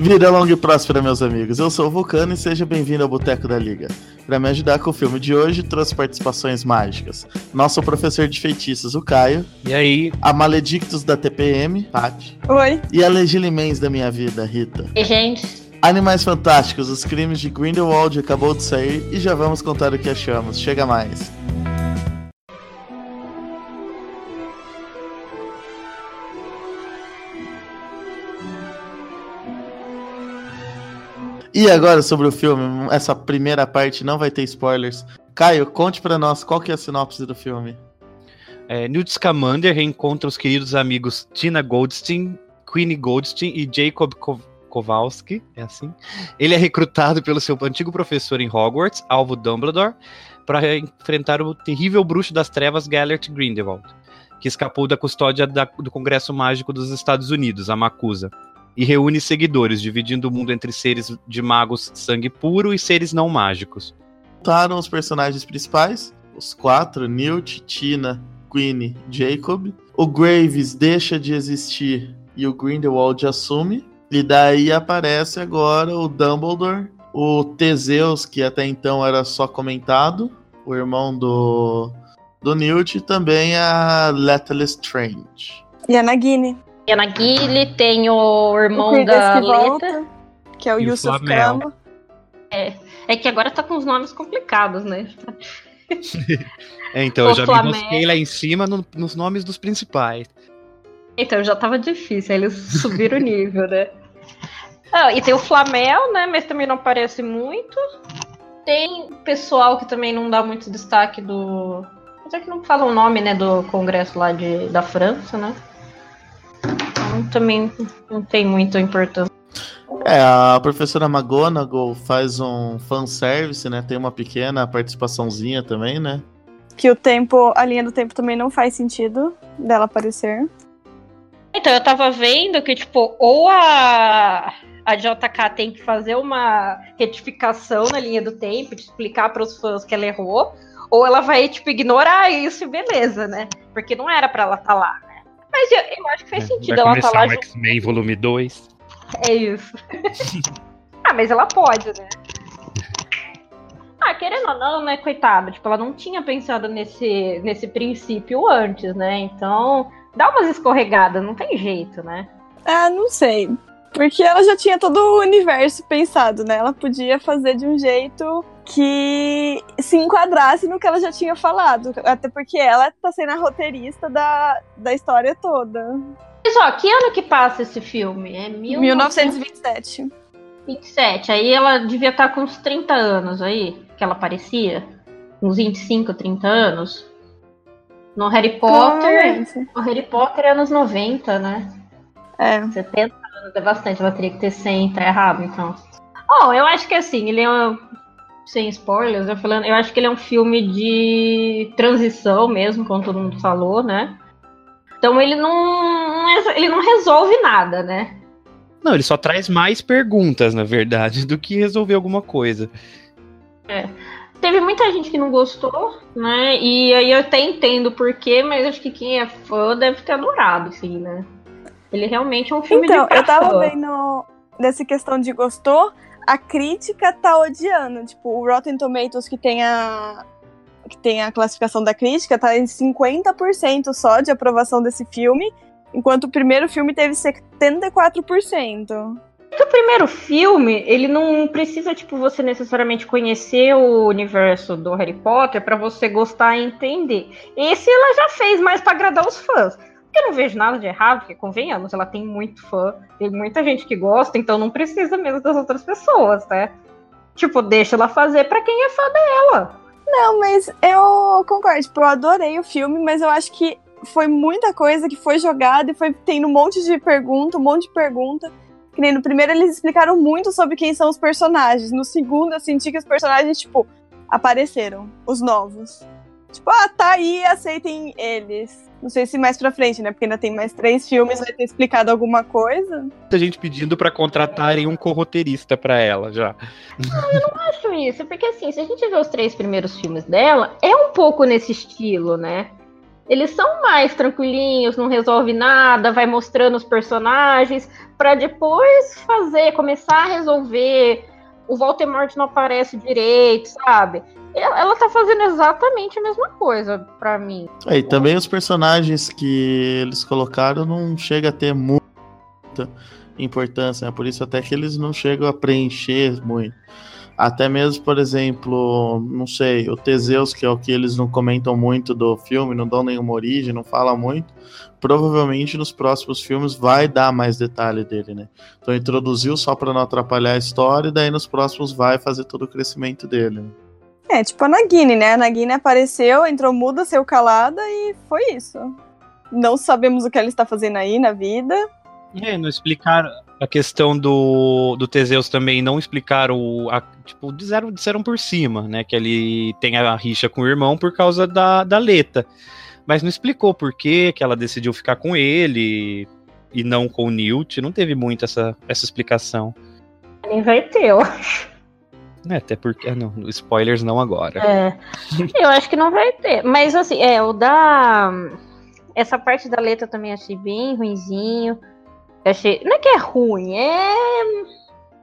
Vida longa e próspera, meus amigos. Eu sou o Vulcano e seja bem-vindo ao Boteco da Liga. Para me ajudar com o filme de hoje, trouxe participações mágicas. Nosso professor de feitiços, o Caio. E aí? A Maledictus da TPM, Paty. Oi. E a Legilimens da minha vida, Rita. E gente. Animais Fantásticos, os crimes de Grindelwald acabou de sair e já vamos contar o que achamos. Chega mais. E agora sobre o filme, essa primeira parte não vai ter spoilers. Caio, conte para nós qual que é a sinopse do filme. É, Newt Scamander reencontra os queridos amigos Tina Goldstein, Queenie Goldstein e Jacob Kowalski, é assim. Ele é recrutado pelo seu antigo professor em Hogwarts, Alvo Dumbledore, para enfrentar o terrível bruxo das trevas Gellert Grindelwald, que escapou da custódia da, do Congresso Mágico dos Estados Unidos, a Macusa e reúne seguidores, dividindo o mundo entre seres de magos sangue puro e seres não mágicos. Voltaram os personagens principais, os quatro, Newt, Tina, Queenie, Jacob. O Graves deixa de existir e o Grindelwald assume. E daí aparece agora o Dumbledore, o Teseus, que até então era só comentado, o irmão do, do Newt, e também a Leta Strange. E a Nagini. E a Nagini, tem o irmão o da que Leta. Que é o e Yusuf. Kama. É, é que agora tá com os nomes complicados, né? É, então, O eu já Flamel. me mosquei lá em cima no- nos nomes dos principais. Então, já tava difícil, aí eles subiram o nível, né? Ah, e tem o Flamel, né? Mas também não aparece muito. Tem pessoal que também não dá muito destaque do. Até que não fala o nome, né? Do congresso lá de, da França, né? Então, também não tem muita importância. É, a professora McGonagall faz um fanservice, né? Tem uma pequena participaçãozinha também, né? Que o tempo, a linha do tempo também não faz sentido dela aparecer. Então, eu tava vendo que, tipo, ou a, a JK tem que fazer uma retificação na linha do tempo, de explicar para os fãs que ela errou, ou ela vai, tipo, ignorar isso e beleza, né? Porque não era pra ela estar lá, né? Mas eu, eu acho que faz sentido É, Vai ela começar o junto. X-Men volume 2. É isso. ah, mas ela pode, né? Ah, querendo ou não, né, coitada, tipo, ela não tinha pensado nesse, nesse princípio antes, né? Então, dá umas escorregadas, não tem jeito, né? Ah, não sei. Porque ela já tinha todo o universo pensado, né? Ela podia fazer de um jeito que se enquadrasse no que ela já tinha falado. Até porque ela tá sendo a roteirista da, da história toda. Mas ó, que ano que passa esse filme? É 1927. 1927. Aí ela devia estar com uns 30 anos aí, que ela parecia. Uns 25, 30 anos. No Harry Potter. Provavelmente. O Harry Potter é anos 90, né? É. 70 anos é bastante, ela teria que ter 100, tá errado, então. Bom, eu acho que assim, ele é um, sem spoilers, eu falando, eu acho que ele é um filme de transição mesmo, como todo mundo falou, né? Então ele não, é- ele não resolve nada, né? Não, ele só traz mais perguntas, na verdade, do que resolver alguma coisa. Teve muita gente que não gostou, né? E aí eu até entendo por quê, mas acho que quem é fã deve ter adorado, assim, né? Ele realmente é um filme Então, de pra eu tava vendo dessa questão de gostou, a crítica tá odiando. Tipo, o Rotten Tomatoes que tem a que tem a classificação da crítica tá em 50% só de aprovação desse filme, enquanto o primeiro filme teve 74%. que o primeiro filme, ele não precisa, tipo, você necessariamente conhecer o universo do Harry Potter pra você gostar e entender. Esse ela já fez mais pra agradar os fãs. Eu não vejo nada de errado, porque convenhamos, ela tem muito fã, tem muita gente que gosta, então não precisa mesmo das outras pessoas, né? Tipo, deixa ela fazer pra quem é fã dela. Não, mas eu concordo, tipo, eu adorei o filme, mas eu acho que foi muita coisa que foi jogada e foi tendo um monte de pergunta, um monte de pergunta. Que nem no primeiro eles explicaram muito sobre quem são os personagens. No segundo eu senti que os personagens, tipo, apareceram, os novos. Tipo, ah, tá aí, aceitem eles. Não sei se mais pra frente, né? Porque ainda tem mais três filmes, vai ter explicado alguma coisa. Muita gente pedindo pra contratarem um corroteirista pra ela já. acho isso, porque assim, se a gente vê os três primeiros filmes dela, é um pouco nesse estilo, né? Eles são mais tranquilinhos, não resolve nada, vai mostrando os personagens, para depois fazer, começar a resolver. O Voldemort não aparece direito, sabe? Ela, tá fazendo exatamente a mesma coisa para mim. É, e também os personagens que eles colocaram não chega a ter muita importância, né? Por isso até que eles não chegam a preencher muito. Até mesmo, por exemplo, não sei, o Teseus, que é o que eles não comentam muito do filme, não dão nenhuma origem, não falam muito. Provavelmente nos próximos filmes vai dar mais detalhe dele, né? Então introduziu só para não atrapalhar a história, e daí nos próximos vai fazer todo o crescimento dele. É, tipo a Nagini, né? A Nagini apareceu, entrou muda, saiu calada e foi isso. Não sabemos o que ela está fazendo aí na vida. É, não explicaram a questão do, do Teseus também, não explicaram, a, tipo, disseram, disseram por cima, né, que ele tem a rixa com o irmão por causa da, da Leta, mas não explicou por que que ela decidiu ficar com ele e não com o Newt, não teve muito essa, essa explicação. Nem vai ter, eu acho. É, até porque, ah, não, spoilers não agora. É, eu acho que não vai ter, mas assim, é, o da... Essa parte da letra eu também achei bem ruinzinho. Eu achei. Não é que é ruim, é.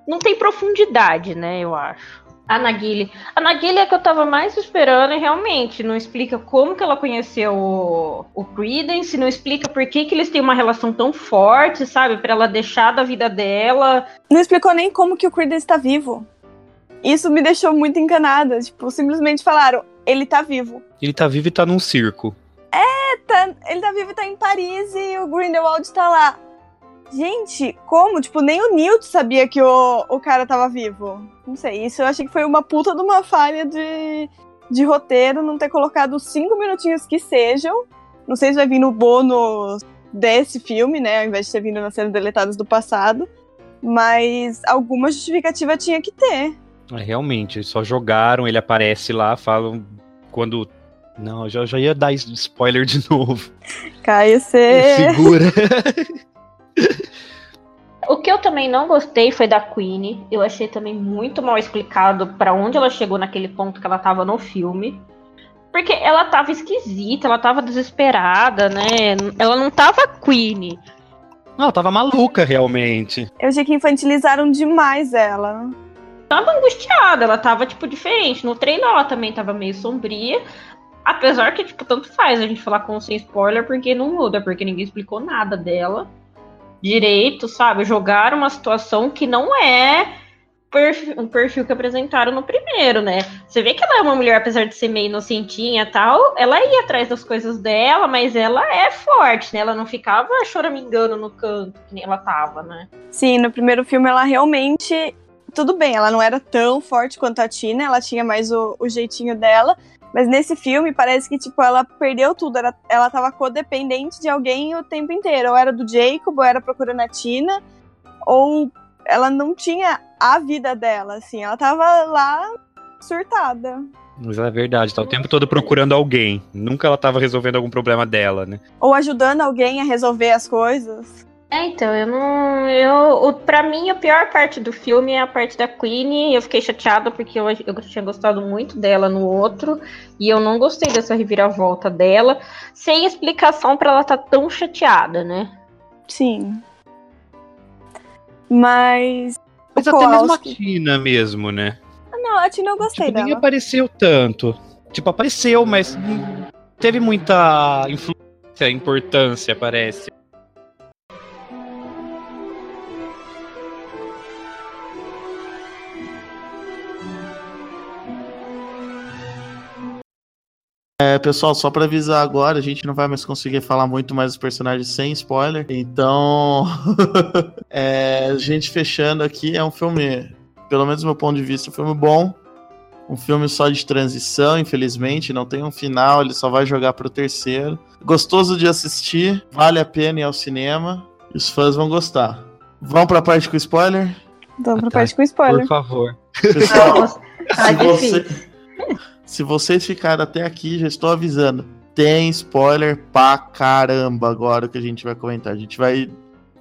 Não tem profundidade, né? Eu acho. A Nagili. A Nagili é que eu tava mais esperando e realmente não explica como que ela conheceu o, o Credence, não explica por que, que eles têm uma relação tão forte, sabe? Pra ela deixar da vida dela. Não explicou nem como que o Credence tá vivo. Isso me deixou muito encanada. Tipo, simplesmente falaram, ele tá vivo. Ele tá vivo e tá num circo. É, tá, ele tá vivo e tá em Paris e o Grindelwald tá lá. Gente, como? Tipo, nem o Newt sabia que o, o cara tava vivo. Não sei, isso eu achei que foi uma puta de uma falha de, de roteiro não ter colocado cinco minutinhos que sejam. Não sei se vai vir no bônus desse filme, né? Ao invés de ter vindo nas cenas deletadas do passado. Mas alguma justificativa tinha que ter. É, realmente, só jogaram, ele aparece lá, falam quando. Não, eu já, já ia dar spoiler de novo. Caio, você. Segura. O que eu também não gostei foi da Queen. Eu achei também muito mal explicado para onde ela chegou naquele ponto que ela tava no filme. Porque ela tava esquisita, ela tava desesperada, né? Ela não tava Queen. Não, ela tava maluca, realmente. Eu achei que infantilizaram demais ela. Tava angustiada, ela tava, tipo, diferente. No treino ela também tava meio sombria. Apesar que, tipo, tanto faz a gente falar com sem spoiler, porque não muda, porque ninguém explicou nada dela direito, sabe? Jogar uma situação que não é um perfil que apresentaram no primeiro, né? Você vê que ela é uma mulher, apesar de ser meio inocentinha e tal, ela ia atrás das coisas dela, mas ela é forte, né? Ela não ficava choramingando no canto, que nem ela tava, né? Sim, no primeiro filme ela realmente. Tudo bem, ela não era tão forte quanto a Tina, ela tinha mais o, o jeitinho dela, mas nesse filme parece que, tipo, ela perdeu tudo. Ela, ela tava codependente de alguém o tempo inteiro. Ou era do Jacob, ou era procurando a Tina, ou ela não tinha a vida dela, assim. Ela tava lá surtada. Mas é verdade, tá o tempo todo procurando alguém. Nunca ela tava resolvendo algum problema dela, né? Ou ajudando alguém a resolver as coisas. É, então, eu não. Eu, o, pra mim, a pior parte do filme é a parte da Queen. Eu fiquei chateada porque eu, eu tinha gostado muito dela no outro. E eu não gostei dessa reviravolta dela. Sem explicação para ela estar tá tão chateada, né? Sim. Mas. Mas até mesmo a Tina mesmo, né? Ah, não, a Tina eu gostei tipo, dela. Nem apareceu tanto. Tipo, apareceu, mas teve muita influência, importância, parece. É, pessoal, só para avisar agora, a gente não vai mais conseguir falar muito mais dos personagens sem spoiler. Então, é, a gente fechando aqui, é um filme, pelo menos do meu ponto de vista, um filme bom. Um filme só de transição, infelizmente, não tem um final, ele só vai jogar pro terceiro. Gostoso de assistir, vale a pena ir ao cinema, e os fãs vão gostar. Vamos pra parte com spoiler? Vamos pra parte com spoiler. Por favor. Pessoal, se você... Se vocês ficaram até aqui, já estou avisando. Tem spoiler pra caramba agora que a gente vai comentar. A gente vai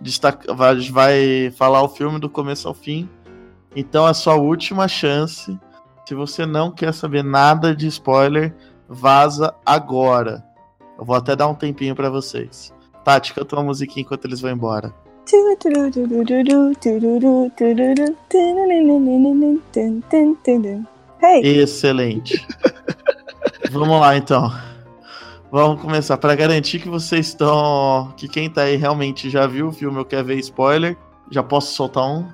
destacar, vai, vai falar o filme do começo ao fim. Então é a sua última chance. Se você não quer saber nada de spoiler, vaza agora. Eu vou até dar um tempinho pra vocês. Tati, canta uma musiquinha enquanto eles vão embora. Hey, Excelente. Vamos lá, então. Vamos começar. Pra garantir que vocês estão. Que quem tá aí realmente já viu o filme ou quer ver spoiler, já posso soltar um?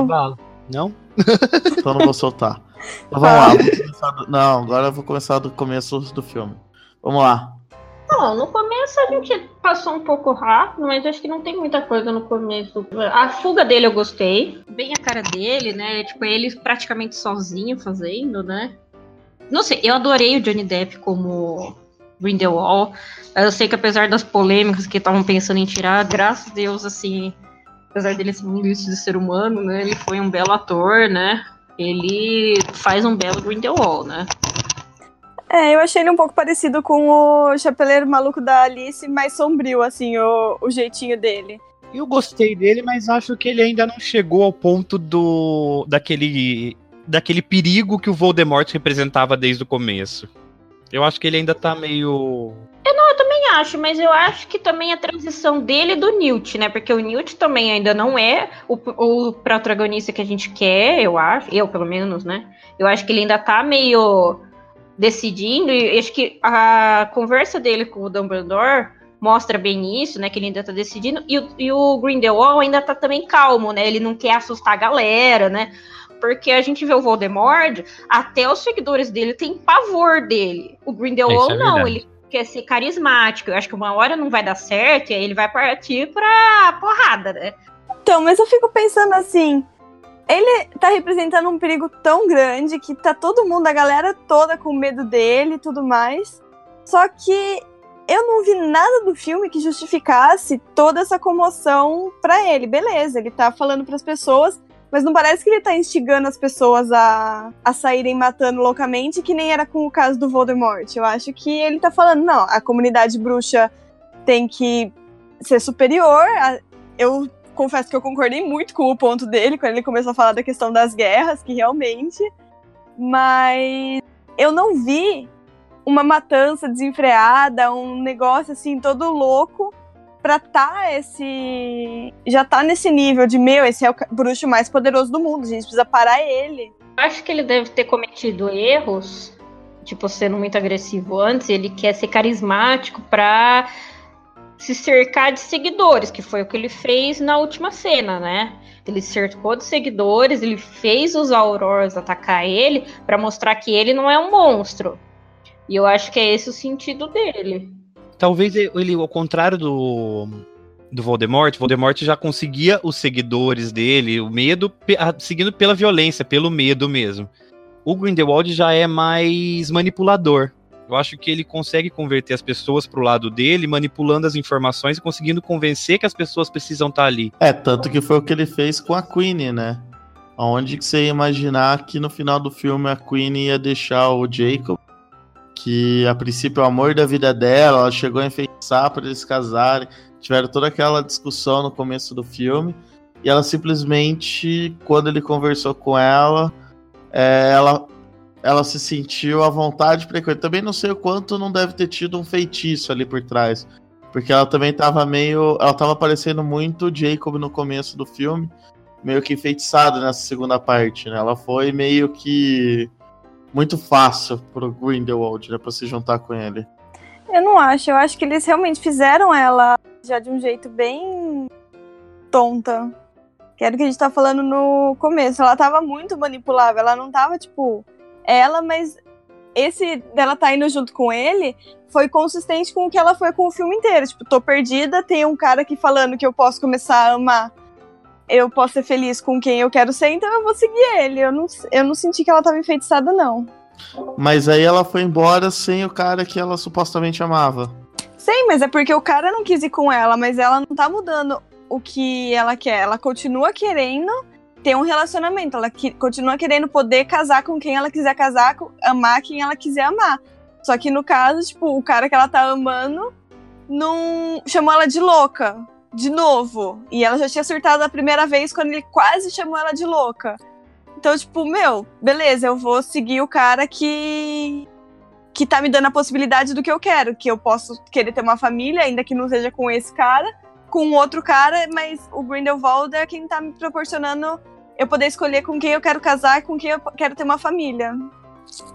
não. Não? Então não vou soltar. Então vamos lá. vou começar do- Não, agora eu vou começar do começo do filme. Vamos lá. Não, no começo a gente passou um pouco rápido, mas acho que não tem muita coisa no começo. A fuga dele eu gostei. Bem a cara dele, né? Tipo, ele praticamente sozinho fazendo, né? Não sei, eu adorei o Johnny Depp como Grindelwald. Eu sei que apesar das polêmicas que estavam pensando em tirar, graças a Deus, assim, apesar dele ser um lixo de ser humano, né? Ele foi um belo ator, né? Ele faz um belo Grindelwald, né? É, eu achei ele um pouco parecido com o Chapeleiro Maluco da Alice, mais sombrio, assim, o, o jeitinho dele. Eu gostei dele, mas acho que ele ainda não chegou ao ponto do daquele daquele perigo que o Voldemort representava desde o começo. Eu acho que ele ainda tá meio também acho, mas eu acho que também a transição dele e do Newt, né? Porque o Newt também ainda não é o, o protagonista que a gente quer, eu acho. Eu, pelo menos, né? Eu acho que ele ainda tá meio decidindo, e acho que a conversa dele com o Dumbledore mostra bem isso, né? Que ele ainda tá decidindo. E, o- e o Grindelwald ainda tá também calmo, né? Ele não quer assustar a galera, né? Porque a gente vê o Voldemort, até os seguidores dele têm pavor dele. O Grindelwald é não, ele quer ser carismático. Eu acho que uma hora não vai dar certo e aí ele vai partir pra porrada, né? Então, mas eu fico pensando assim, ele tá representando um perigo tão grande que tá todo mundo, a galera toda com medo dele e tudo mais. Só que eu não vi nada do filme que justificasse toda essa comoção pra ele. Beleza, ele tá falando pras pessoas, mas não parece que ele tá instigando as pessoas a, a saírem matando loucamente, que nem era com o caso do Voldemort. Eu acho que ele tá falando, não, a comunidade bruxa tem que ser superior. a- eu confesso que eu concordei muito com o ponto dele quando ele começou a falar da questão das guerras, que realmente. Mas eu não vi uma matança desenfreada, um negócio assim todo louco pra tá esse. Já tá nesse nível de meu, esse é o bruxo mais poderoso do mundo, a gente precisa parar ele. Acho que ele deve ter cometido erros, tipo, sendo muito agressivo antes. Ele quer ser carismático pra se cercar de seguidores, que foi o que ele fez na última cena, né? Ele cercou de seguidores, ele fez os Aurors atacar ele pra mostrar que ele não é um monstro. E eu acho que é esse o sentido dele. Talvez ele, ao contrário do, do Voldemort, Voldemort já conseguia os seguidores dele, o medo, seguindo pela violência, pelo medo mesmo. O Grindelwald já é mais manipulador. Eu acho que ele consegue converter as pessoas pro lado dele, manipulando as informações e conseguindo convencer que as pessoas precisam estar ali. É, tanto que foi o que ele fez com a Queen, né? Onde que você ia imaginar que no final do filme a Queen ia deixar o Jacob, que a princípio é o amor da vida dela, ela chegou a enfeitiçar para eles casarem, tiveram toda aquela discussão no começo do filme, e ela simplesmente, quando ele conversou com ela, é, ela, ela se sentiu à vontade para. Também não sei o quanto não deve ter tido um feitiço ali por trás. Porque ela também tava meio. Ela tava parecendo muito Jacob no começo do filme. Meio que enfeitiçada nessa segunda parte, né? Ela foi meio que. Muito fácil pro Grindelwald, né? Pra se juntar com ele. Eu não acho, eu acho que eles realmente fizeram ela já de um jeito bem tonta. Que era o que a gente tá falando no começo. Ela tava muito manipulável, ela não tava, tipo, ela, mas esse dela tá indo junto com ele foi consistente com o que ela foi com o filme inteiro. Tipo, tô perdida, tem um cara aqui falando que eu posso começar a amar. Eu posso ser feliz com quem eu quero ser, então eu vou seguir ele. Eu não, eu não senti que ela tava enfeitiçada, não. Mas aí ela foi embora sem o cara que ela supostamente amava. Sei, mas é porque o cara não quis ir com ela, mas ela não tá mudando o que ela quer. Ela continua querendo ter um relacionamento. Ela que- continua querendo poder casar com quem ela quiser casar, amar quem ela quiser amar. Só que no caso, tipo, o cara que ela tá amando não chamou ela de louca. De novo. E ela já tinha surtado a primeira vez quando ele quase chamou ela de louca. Então, tipo, meu, beleza, eu vou seguir o cara que que tá me dando a possibilidade do que eu quero, que eu posso querer ter uma família, ainda que não seja com esse cara, com outro cara, mas o Grindelwald é quem tá me proporcionando eu poder escolher com quem eu quero casar e com quem eu quero ter uma família.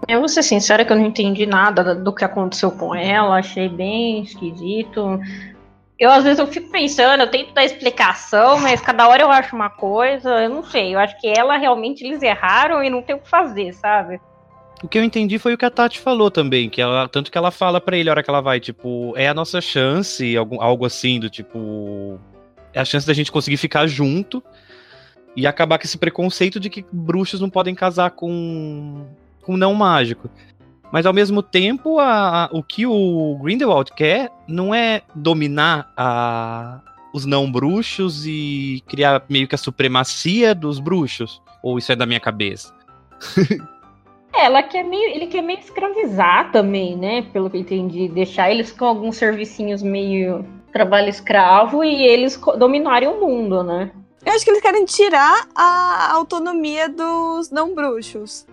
Eu vou ser sincera que eu não entendi nada do que aconteceu com ela, achei bem esquisito. Eu às vezes eu fico pensando, eu tento dar explicação, mas cada hora eu acho uma coisa, eu não sei, eu acho que ela realmente eles erraram e não tem o que fazer, sabe? O que eu entendi foi o que a Tati falou também, que ela, tanto que ela fala para ele a hora que ela vai, tipo, é a nossa chance, algo, algo assim, do tipo, é a chance da gente conseguir ficar junto e acabar com esse preconceito de que bruxos não podem casar com com não mágico. Mas ao mesmo tempo, a, a, o que o Grindelwald quer não é dominar a, os não bruxos e criar meio que a supremacia dos bruxos. Ou isso é da minha cabeça? É, ela quer meio, ele quer meio escravizar também, né? Pelo que eu entendi. Deixar eles com alguns servicinhos meio trabalho escravo e eles dominarem o mundo, né? Eu acho que eles querem tirar a autonomia dos não bruxos.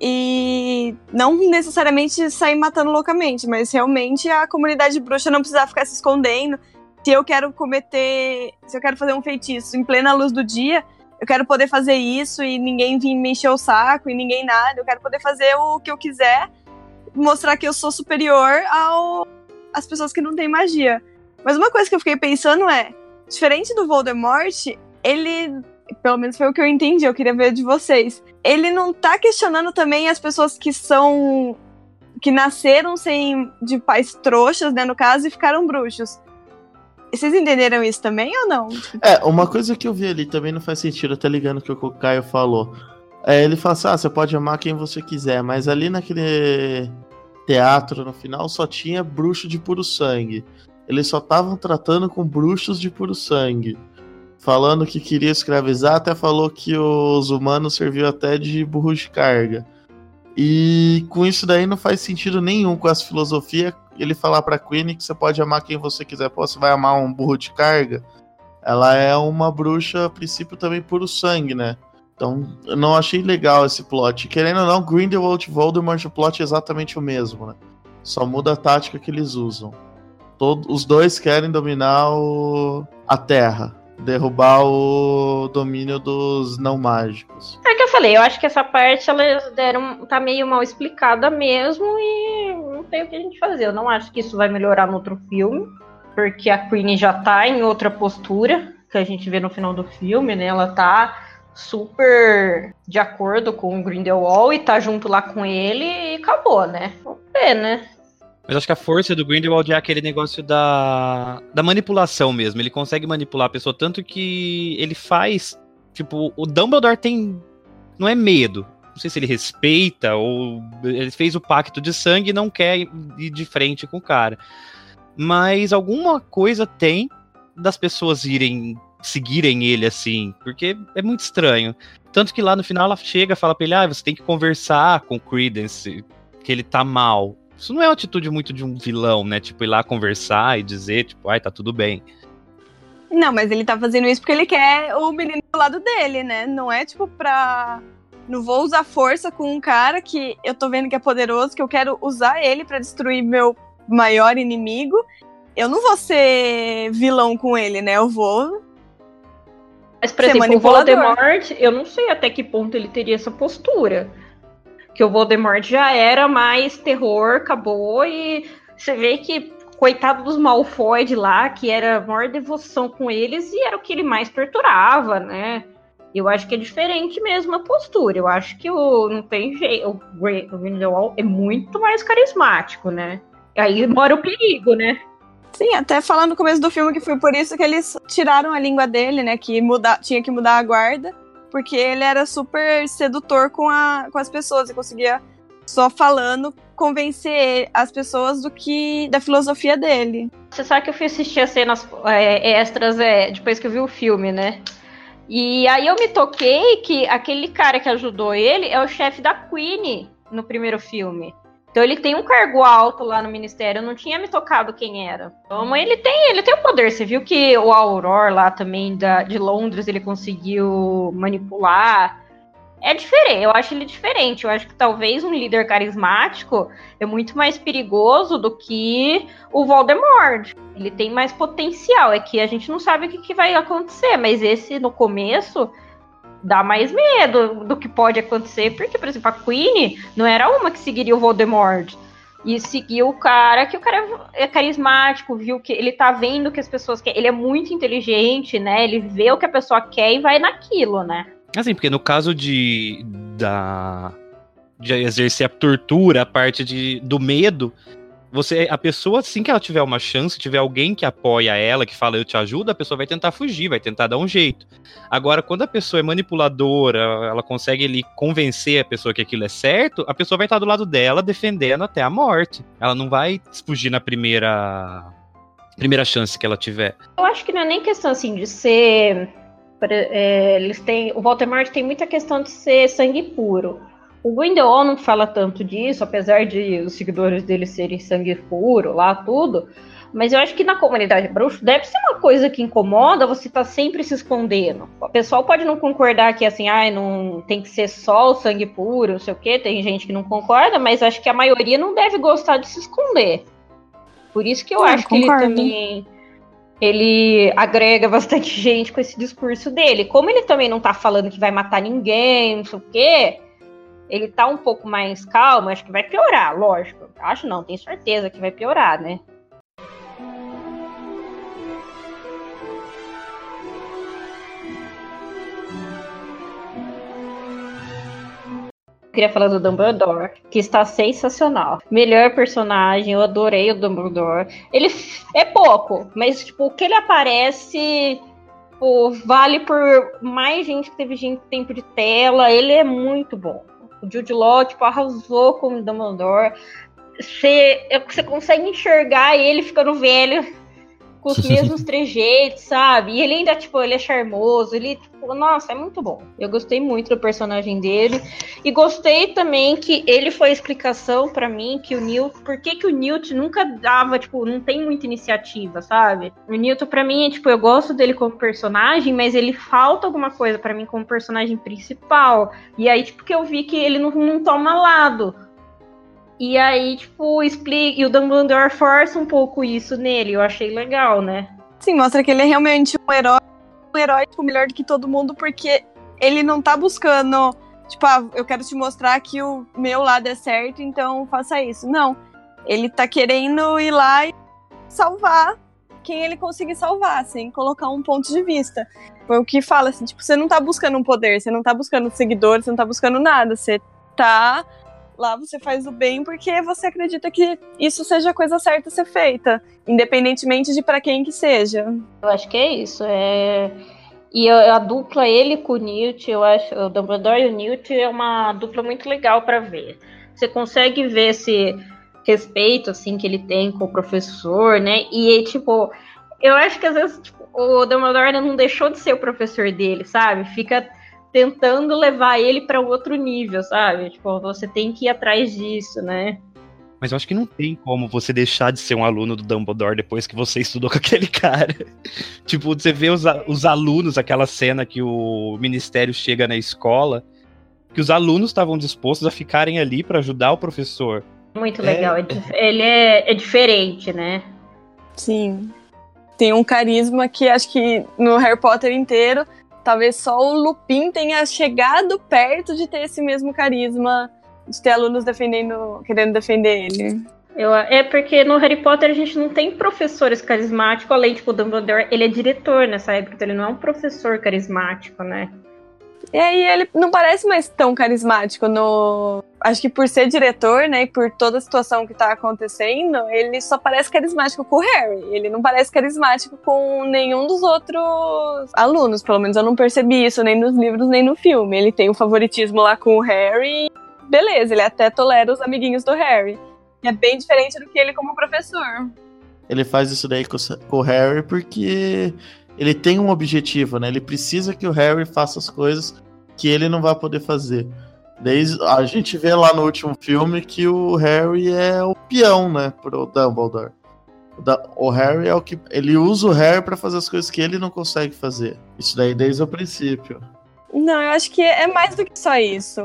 E não necessariamente sair matando loucamente, mas realmente a comunidade bruxa não precisar ficar se escondendo. Se eu quero cometer. Se eu quero fazer um feitiço em plena luz do dia, eu quero poder fazer isso e ninguém vir me encher o saco e ninguém nada. Eu quero poder fazer o que eu quiser, mostrar que eu sou superior ao às pessoas que não têm magia. Mas uma coisa que eu fiquei pensando é, diferente do Voldemort, ele pelo menos foi o que eu entendi, eu queria ver de vocês. Ele não tá questionando também as pessoas que são. que nasceram sem. de pais trouxas, né, no caso, e ficaram bruxos. Vocês entenderam isso também ou não? É, uma coisa que eu vi ali também não faz sentido, até ligando o que o Caio falou. É, ele fala assim: ah, você pode amar quem você quiser, mas ali naquele teatro, no final, só tinha bruxo de puro sangue. Eles só estavam tratando com bruxos de puro sangue falando que queria escravizar, até falou que os humanos serviu até de burro de carga. E com isso daí não faz sentido nenhum com essa filosofia ele falar para Queen que você pode amar quem você quiser. Pô, você vai amar um burro de carga? Ela é uma bruxa, a princípio, também puro sangue, né? Então, eu não achei legal esse plot. Querendo ou não, Grindelwald e Voldemort, o plot é exatamente o mesmo, né? Só muda a tática que eles usam. Todo, os dois querem dominar o, a Terra derrubar o domínio dos não mágicos. É que eu falei, eu acho que essa parte elas deram tá meio mal explicada mesmo e não tem o que a gente fazer. Eu não acho que isso vai melhorar no outro filme, porque a Queen já tá em outra postura que a gente vê no final do filme, né? Ela tá super de acordo com o Grindelwald e tá junto lá com ele e acabou, né? Vamos ver, né? Mas acho que a força do Grindelwald é aquele negócio da, da manipulação mesmo. Ele consegue manipular a pessoa tanto que ele faz. Tipo, o Dumbledore tem. Não é medo. Não sei se ele respeita ou ele fez o pacto de sangue e não quer ir de frente com o cara. Mas alguma coisa tem das pessoas irem seguirem ele assim, porque é muito estranho. Tanto que lá no final ela chega fala pra ele: ah, você tem que conversar com o Credence, que ele tá mal. Isso não é uma atitude muito de um vilão, né? Tipo, ir lá conversar e dizer, tipo, ai, tá tudo bem. Não, mas ele tá fazendo isso porque ele quer o menino do lado dele, né? Não é tipo pra. Não vou usar força com um cara que eu tô vendo que é poderoso, que eu quero usar ele para destruir meu maior inimigo. Eu não vou ser vilão com ele, né? Eu vou. Mas, por exemplo, o Voldemort, eu não sei até que ponto ele teria essa postura que o Voldemort já era mais terror, acabou, e você vê que coitado dos Malfoy de lá, que era a maior devoção com eles e era o que ele mais torturava, né? Eu acho que é diferente mesmo a postura. Eu acho que o não tem jeito, o, Grindelwald é muito mais carismático, né? Aí mora o perigo, né? Sim, até falando no começo do filme que foi por isso que eles tiraram a língua dele, né? Que muda, tinha que mudar a guarda porque ele era super sedutor com, a, com as pessoas e conseguia, só falando, convencer as pessoas do que da filosofia dele. Você sabe que eu fui assistir as cenas é, extras é, depois que eu vi o filme, né? E aí eu me toquei que aquele cara que ajudou ele é o chefe da Queen no primeiro filme. Então ele tem um cargo alto lá no ministério, eu não tinha me tocado quem era. Então ele tem, ele tem o poder. Você viu que o Auror lá também da, de Londres ele conseguiu manipular. É diferente, eu acho ele diferente. Eu acho que talvez um líder carismático é muito mais perigoso do que o Voldemort. Ele tem mais potencial. É que a gente não sabe o que, que vai acontecer, mas esse no começo dá mais medo do que pode acontecer, porque, por exemplo, a Queen não era uma que seguiria o Voldemort. E seguiu o cara, que o cara é carismático, viu que ele tá vendo que as pessoas querem. Ele é muito inteligente, né? Ele vê o que a pessoa quer e vai naquilo, né? Assim, porque no caso de. da. de exercer a tortura, a parte de, do medo, você, a pessoa, assim que ela tiver uma chance, tiver alguém que apoia ela, que fala eu te ajudo, a pessoa vai tentar fugir, vai tentar dar um jeito. Agora, quando a pessoa é manipuladora, ela consegue ali convencer a pessoa que aquilo é certo, a pessoa vai estar do lado dela defendendo até a morte. Ela não vai fugir na primeira primeira chance que ela tiver. Eu acho que não é nem questão assim de ser é, eles têm o Voldemort tem muita questão de ser sangue puro. O Grindelwald não fala tanto disso, apesar de os seguidores dele serem sangue puro lá, tudo. Mas eu acho que na comunidade bruxo deve ser uma coisa que incomoda você estar tá sempre se escondendo. O pessoal pode não concordar que assim, ai, ah, não tem que ser só o sangue puro, não sei o quê, tem gente que não concorda, mas acho que a maioria não deve gostar de se esconder. Por isso que eu acho que ele também ele agrega bastante gente com esse discurso dele. Como ele também não tá falando que vai matar ninguém, não sei o quê, ele tá um pouco mais calmo, acho que vai piorar, lógico. Acho não, tenho certeza que vai piorar, né? queria falar do Dumbledore, que está sensacional. Melhor personagem, eu adorei o Dumbledore. Ele é pouco, mas tipo, o que ele aparece tipo, vale por mais gente que teve gente, tempo de tela. Ele é muito bom. O Jude Law, tipo, arrasou com o Dumbledore. Você, você consegue enxergar ele ficando velho com os mesmos trejeitos, sabe? E ele ainda, tipo, ele é charmoso, ele, tipo, nossa, é muito bom. Eu gostei muito do personagem dele. E gostei também que ele foi a explicação para mim que o Newt, por que, que o Newt nunca dava, tipo, não tem muita iniciativa, sabe? O Newt, para mim, é, tipo, eu gosto dele como personagem, mas ele falta alguma coisa para mim como personagem principal. E aí, tipo, que eu vi que ele não, não toma lado. E aí, tipo, explica. E o Dumbledore força um pouco isso nele. Eu achei legal, né? Sim, mostra que ele é realmente um herói, um herói, tipo, melhor do que todo mundo, porque ele não tá buscando, tipo, ah, eu quero te mostrar que o meu lado é certo, então faça isso. Não. Ele tá querendo ir lá e salvar quem ele conseguir salvar, sem colocar um ponto de vista. Foi o que fala, assim, tipo, você não tá buscando um poder, você não tá buscando seguidores, você não tá buscando nada, você tá Lá você faz o bem porque você acredita que isso seja a coisa certa a ser feita, independentemente de para quem que seja. Eu acho que é isso. É... E a, a, dupla ele com o Newt, eu acho, o Dumbledore e o Newt é uma dupla muito legal para ver. Você consegue ver esse respeito assim que ele tem com o professor, né? E tipo, eu acho que às vezes tipo, o Dumbledore não deixou de ser o professor dele, sabe? Fica tentando levar ele para outro nível, sabe? Tipo, você tem que ir atrás disso, né? Mas eu acho que não tem como você deixar de ser um aluno do Dumbledore depois que você estudou com aquele cara. tipo, você vê os, os alunos, aquela cena que o ministério chega na escola, que os alunos estavam dispostos a ficarem ali para ajudar o professor. Muito legal. É... Ele é, é diferente, né? Sim. Tem um carisma que acho que no Harry Potter inteiro talvez só o Lupin tenha chegado perto de ter esse mesmo carisma, de ter alunos defendendo, querendo defender ele. Eu, é porque no Harry Potter a gente não tem professores carismáticos, além tipo, o Dumbledore, ele é diretor nessa época, então ele não é um professor carismático, né? E aí ele não parece mais tão carismático no. Acho que por ser diretor, né, e por toda a situação que tá acontecendo, ele só parece carismático com o Harry. Ele não parece carismático com nenhum dos outros alunos. Pelo menos eu não percebi isso nem nos livros nem no filme. Ele tem um favoritismo lá com o Harry. Beleza, ele até tolera os amiguinhos do Harry. É bem diferente do que ele como professor. Ele faz isso daí com o Harry porque ele tem um objetivo, né? Ele precisa que o Harry faça as coisas que ele não vai poder fazer. Desde, a gente vê lá no último filme que o Harry é o peão, né, pro Dumbledore. O, Harry é o que ele usa o Harry para fazer as coisas que ele não consegue fazer. Isso daí desde o princípio. Não, eu acho que é mais do que só isso.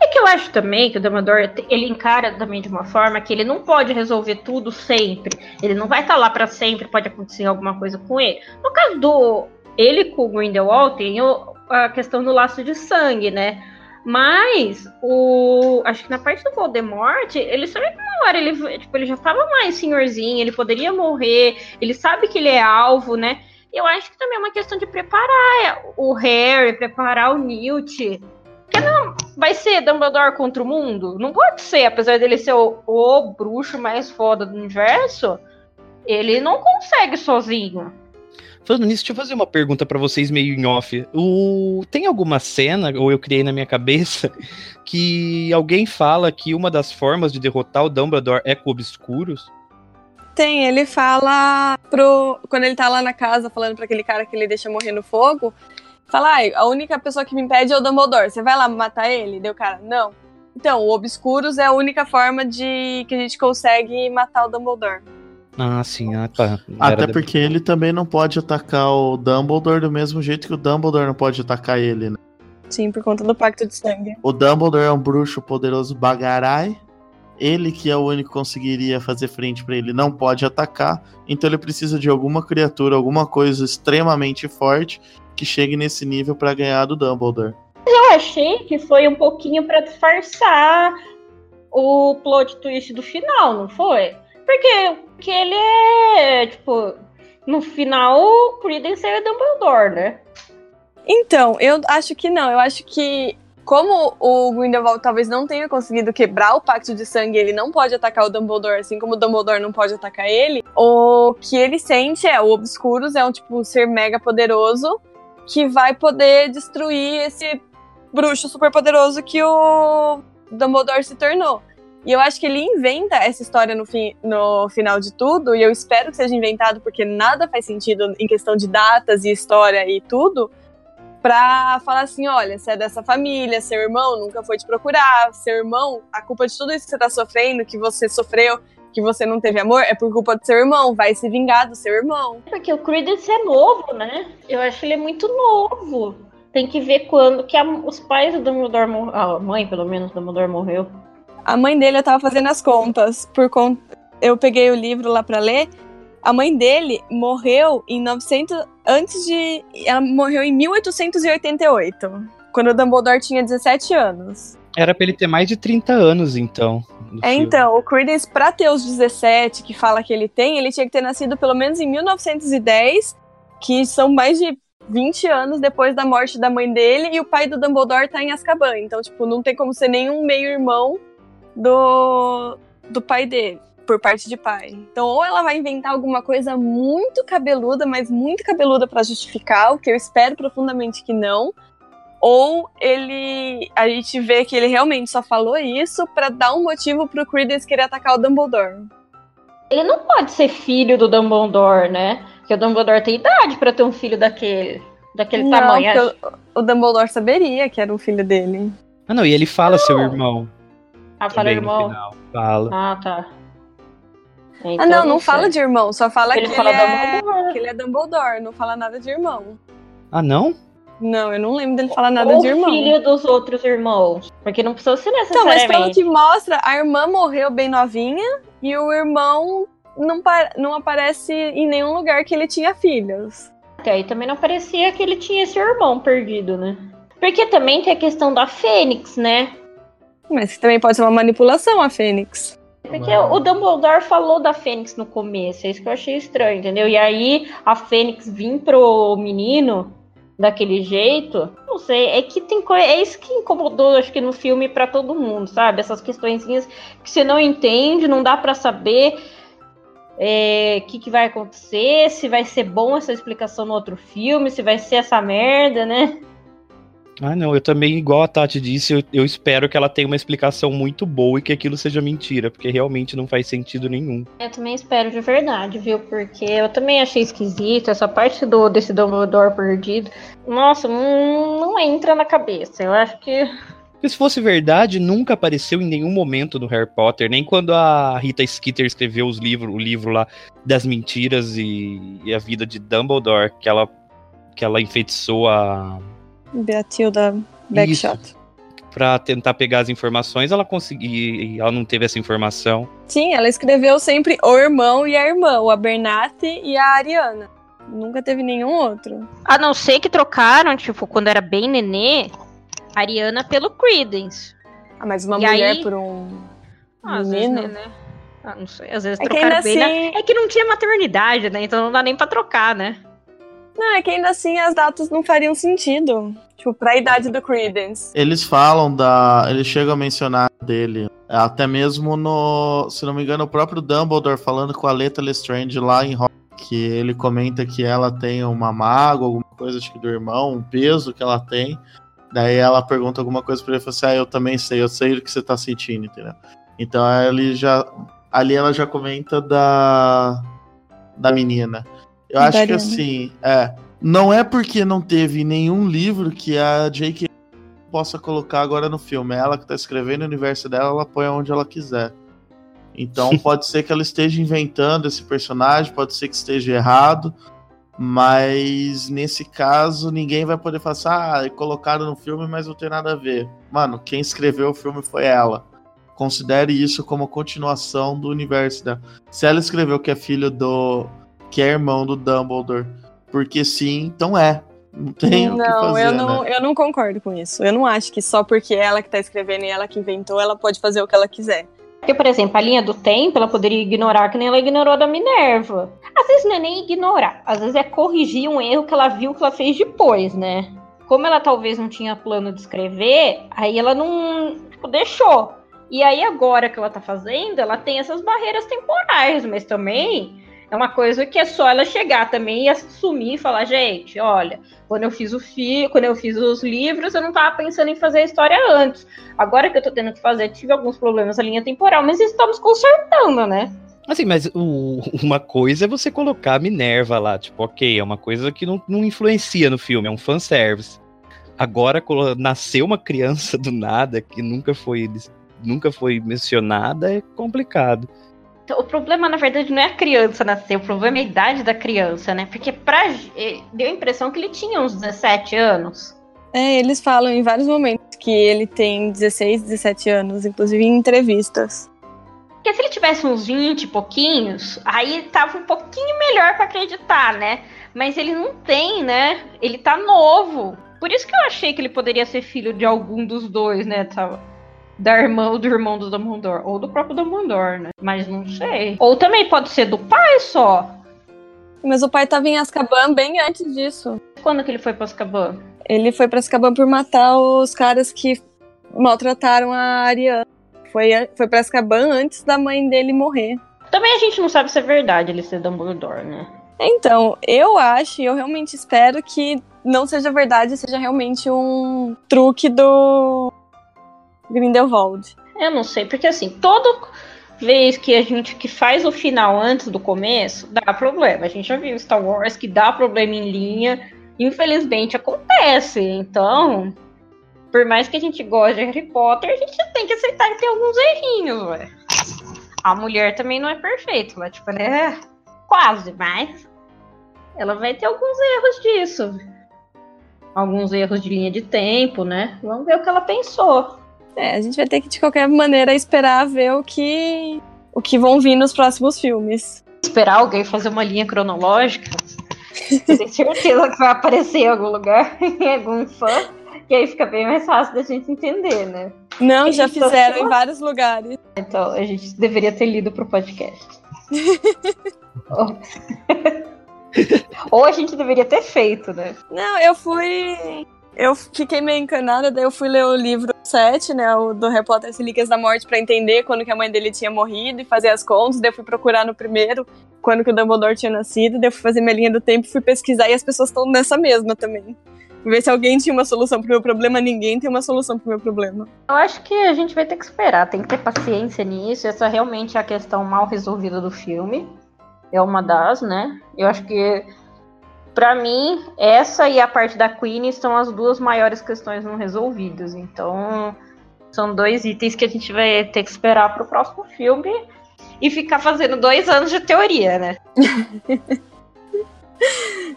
É que eu acho também que o Dumbledore ele encara também de uma forma que ele não pode resolver tudo sempre. Ele não vai estar lá para sempre, pode acontecer alguma coisa com ele. No caso do ele com o Grindelwald tem o, a questão do laço de sangue, né? Mas o acho que na parte do Voldemort, ele sabe que uma hora ele, tipo, ele já tava mais senhorzinho, ele poderia morrer, ele sabe que ele é alvo, né? Eu acho que também é uma questão de preparar o Harry, preparar o Newt. Porque não vai ser Dumbledore contra o mundo? Não pode ser, apesar dele ser o, o bruxo mais foda do universo, ele não consegue sozinho. Falando nisso, deixa eu fazer uma pergunta para vocês meio em off. O... Tem alguma cena, ou eu criei na minha cabeça, que alguém fala que uma das formas de derrotar o Dumbledore é com obscuros? Tem, ele fala pro. Quando ele tá lá na casa falando para aquele cara que ele deixa morrer no fogo, fala: ah, a única pessoa que me impede é o Dumbledore. Você vai lá matar ele? Deu cara, não. Então, o Obscuros é a única forma de que a gente consegue matar o Dumbledore. Ah, sim, ah, tá. Até porque ele também não pode atacar o Dumbledore do mesmo jeito que o Dumbledore não pode atacar ele, né? Sim, por conta do pacto de sangue. O Dumbledore é um bruxo poderoso bagarai. Ele, que é o único que conseguiria fazer frente para ele, não pode atacar. Então ele precisa de alguma criatura, alguma coisa extremamente forte que chegue nesse nível para ganhar do Dumbledore. Eu achei que foi um pouquinho para disfarçar o plot twist do final, não foi? Porque, porque ele é, tipo, no final, o Credence é Dumbledore, né? Então, eu acho que não. Eu acho que, como o Grindelwald talvez não tenha conseguido quebrar o pacto de sangue, ele não pode atacar o Dumbledore, assim como o Dumbledore não pode atacar ele. O que ele sente é o Obscuros, é um tipo ser mega poderoso que vai poder destruir esse bruxo super poderoso que o Dumbledore se tornou. E eu acho que ele inventa essa história no, fim, no final de tudo, e eu espero que seja inventado, porque nada faz sentido em questão de datas e história e tudo, pra falar assim: olha, você é dessa família, seu irmão nunca foi te procurar, seu irmão, a culpa de tudo isso que você tá sofrendo, que você sofreu, que você não teve amor, é por culpa do seu irmão, vai se vingar do seu irmão. Porque o Credence é novo, né? Eu acho que ele é muito novo. Tem que ver quando que a, os pais do Dumbledore morreram. A mãe, pelo menos, do Dumbledore morreu. A mãe dele, eu tava fazendo as contas. Por con... Eu peguei o livro lá para ler. A mãe dele morreu em 900. Antes de. Ela morreu em 1888. Quando o Dumbledore tinha 17 anos. Era pra ele ter mais de 30 anos, então. É, filme. então, o Credence, pra ter os 17 que fala que ele tem, ele tinha que ter nascido pelo menos em 1910, que são mais de 20 anos depois da morte da mãe dele, e o pai do Dumbledore tá em Azkaban. Então, tipo, não tem como ser nenhum meio-irmão do, do pai dele, por parte de pai. Então, ou ela vai inventar alguma coisa muito cabeluda, mas muito cabeluda para justificar, o que eu espero profundamente que não. Ou ele. A gente vê que ele realmente só falou isso para dar um motivo pro Credence querer atacar o Dumbledore. Ele não pode ser filho do Dumbledore, né? Porque o Dumbledore tem idade para ter um filho daquele, daquele não, tamanho. O, o Dumbledore saberia que era um filho dele. Ah, não, e ele fala não. seu irmão. Ah, fala irmão? Fala. Ah, tá. Então, ah, não, não, não fala de irmão, só fala ele que, fala ele é... que ele é Dumbledore, não fala nada de irmão. Ah, não? Não, eu não lembro dele falar nada Ou de irmão. filho dos outros irmãos. Porque não precisa ser necessariamente. Então, mas pelo que mostra, a irmã morreu bem novinha e o irmão não, não aparece em nenhum lugar que ele tinha filhos. Até aí também não parecia que ele tinha esse irmão perdido, né? Porque também tem a questão da Fênix, né? Mas também pode ser uma manipulação a Fênix. Porque o Dumbledore falou da Fênix no começo, é isso que eu achei estranho, entendeu? E aí a Fênix vir pro menino daquele jeito, não sei, é que tem é isso que incomodou, acho que no filme para todo mundo, sabe? Essas questõezinhas que você não entende, não dá para saber o é, que, que vai acontecer, se vai ser bom essa explicação no outro filme, se vai ser essa merda, né? Ah, não, eu também, igual a Tati disse, eu, eu, espero que ela tenha uma explicação muito boa e que aquilo seja mentira, porque realmente não faz sentido nenhum. Eu também espero de verdade, viu? Porque eu também achei esquisito essa parte do desse Dumbledore perdido. Nossa, não, não entra na cabeça. Eu acho que porque se fosse verdade, nunca apareceu em nenhum momento no Harry Potter, nem quando a Rita Skeeter escreveu os livros, o livro lá das mentiras e, e, a vida de Dumbledore, que ela, que ela enfeitiçou a, Beatilda Backshot. Pra tentar pegar as informações, ela conseguiu. e Ela não teve essa informação. Sim, ela escreveu sempre o irmão e a irmã, o Abernathy e a Ariana. Nunca teve nenhum outro. A não ser que trocaram, tipo, quando era bem nenê, Ariana pelo Credence. Ah, mas uma E mulher aí- por um Ah, às vezes, menino. né? Ah, não sei, às vezes É trocaram bem, né? assim- É que não tinha maternidade, né? Então não dá nem pra trocar, né? Não, é que ainda assim as datas não fariam sentido. Tipo, pra idade do Credence. Eles falam da. Eles chegam a mencionar dele. Até mesmo no. Se não me engano, o próprio Dumbledore falando com a Leta Lestrange lá em Rock. Que ele comenta que ela tem uma mágoa, alguma coisa, acho que do irmão, um peso que ela tem. Daí ela pergunta alguma coisa pra ele e fala assim: Ah, eu também sei, eu sei o que você tá sentindo, entendeu? Então ele já. Ali ela já comenta da. Da menina. Eu acho que Ariana. assim, é. Não é porque não teve nenhum livro que a J.K. possa colocar agora no filme. Ela que tá escrevendo o universo dela, ela põe onde ela quiser. Então pode ser que ela esteja inventando esse personagem, pode ser que esteja errado, mas nesse caso ninguém vai poder falar assim, ah, colocaram no filme, mas não tem nada a ver. Mano, quem escreveu o filme foi ela. Considere isso como continuação do universo dela. Se ela escreveu que é filho do. Que é irmão do Dumbledore, porque sim, então é. Não tem o que não, fazer, eu não, né? eu não concordo com isso. Eu não acho que só porque é ela que tá escrevendo e ela que inventou, ela pode fazer o que ela quiser. Porque, por exemplo, a linha do tempo, ela poderia ignorar que nem ela ignorou a da Minerva. Às vezes não é nem ignorar, às vezes é corrigir um erro que ela viu que ela fez depois, né? Como ela talvez não tinha plano de escrever, aí ela não tipo, deixou. E aí agora que ela tá fazendo, ela tem essas barreiras temporais, mas também é uma coisa que é só ela chegar também e assumir e falar, gente, olha, quando eu fiz o fi, quando eu fiz os livros, eu não tava pensando em fazer a história antes. Agora que eu tô tendo que fazer, tive alguns problemas na linha temporal, mas estamos consertando, né? Assim, mas o- uma coisa é você colocar a Minerva lá, tipo, ok, é uma coisa que não, não influencia no filme, é um fanservice. Agora, nasceu uma criança do nada que nunca foi, nunca foi mencionada, é complicado. Então, o problema, na verdade, não é a criança nascer, o problema é a idade da criança, né? Porque pra, eh, deu a impressão que ele tinha uns 17 anos. É, eles falam em vários momentos que ele tem 16, 17 anos, inclusive em entrevistas. Porque se ele tivesse uns 20 e pouquinhos, aí tava um pouquinho melhor pra acreditar, né? Mas ele não tem, né? Ele tá novo. Por isso que eu achei que ele poderia ser filho de algum dos dois, né? Tava- Da irmã ou do irmão do Dumbledore. Ou do próprio Dumbledore, né? Mas não sei. Ou também pode ser do pai só. Mas o pai tava em Azkaban bem antes disso. Quando que ele foi pra Azkaban? Ele foi pra Azkaban por matar os caras que maltrataram a Ariana. Foi, foi pra Azkaban antes da mãe dele morrer. Também a gente não sabe se é verdade ele ser Dumbledore, né? Então, eu acho e eu realmente espero que não seja verdade, seja realmente um truque do Grindelwald. Eu não sei, porque assim, toda vez que a gente que faz o final antes do começo, dá problema. A gente já viu Star Wars que dá problema em linha, infelizmente acontece. Então, por mais que a gente goste de Harry Potter, a gente tem que aceitar que tem alguns errinhos, ué. A mulher também não é perfeita, ela tipo, ela é quase, mas ela vai ter alguns erros disso. Alguns erros de linha de tempo, né? Vamos ver o que ela pensou. É, a gente vai ter que, de qualquer maneira, esperar ver o que, o que vão vir nos próximos filmes. esperar alguém fazer uma linha cronológica. Eu tenho certeza que vai aparecer em algum lugar, em algum fã, que aí fica bem mais fácil da gente entender, né? Não, já Isso, fizeram só- em vários lugares. Então a gente deveria ter lido pro podcast. Ou- Ou a gente deveria ter feito, né? Não, eu fui. Eu fiquei meio encanada, daí eu fui ler o livro 7, né? O do Harry Potter Relíquias da Morte, pra entender quando que a mãe dele tinha morrido e fazer as contas. Daí eu fui procurar no primeiro, quando que o Dumbledore tinha nascido. Daí eu fui fazer minha linha do tempo, fui pesquisar e as pessoas estão nessa mesma também. Ver se alguém tinha uma solução pro meu problema, ninguém tem uma solução pro meu problema. Eu acho que a gente vai ter que esperar, tem que ter paciência nisso. Essa realmente é a questão mal resolvida do filme. É uma das, né? Eu acho que, pra mim, essa e a parte da Queen são as duas maiores questões não resolvidas. Então, são dois itens que a gente vai ter que esperar pro próximo filme e ficar fazendo dois anos de teoria, né?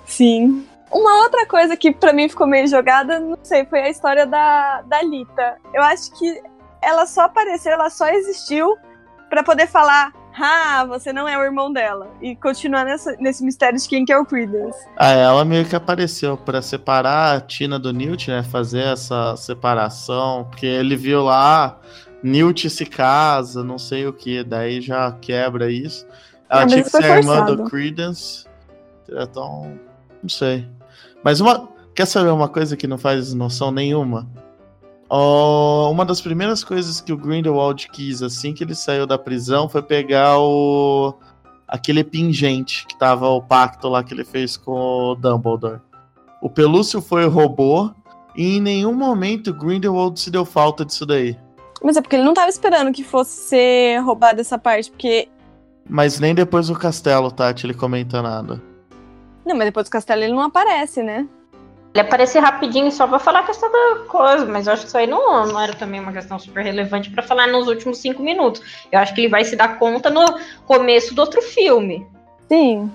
Sim. Uma outra coisa que pra mim ficou meio jogada, não sei, foi a história da, da Lita. Eu acho que ela só apareceu, ela só existiu pra poder falar ah, você não é o irmão dela. E continuar nessa, nesse mistério de quem que é o Credence. Ah, ela meio que apareceu para separar a Tina do Newt, né? Fazer essa separação. Porque ele viu lá, Newt se casa, não sei o que, daí já quebra isso. Ela é, tinha que ser a irmã do Credence. Então, não sei. Mas uma. Quer saber uma coisa que não faz noção nenhuma? Oh, uma das primeiras coisas que o Grindelwald quis assim que ele saiu da prisão foi pegar o aquele pingente que tava o pacto lá que ele fez com o Dumbledore. O Pelúcio foi roubou e em nenhum momento o Grindelwald se deu falta disso daí. Mas é porque ele não tava esperando que fosse ser roubado essa parte, porque Mas nem depois do castelo, Tati, ele comenta nada. Não, mas depois do castelo ele não aparece, né? Ele aparecer rapidinho só pra falar a questão da coisa, mas eu acho que isso aí não, não era também uma questão super relevante para falar nos últimos cinco minutos. Eu acho que ele vai se dar conta no começo do outro filme. Sim.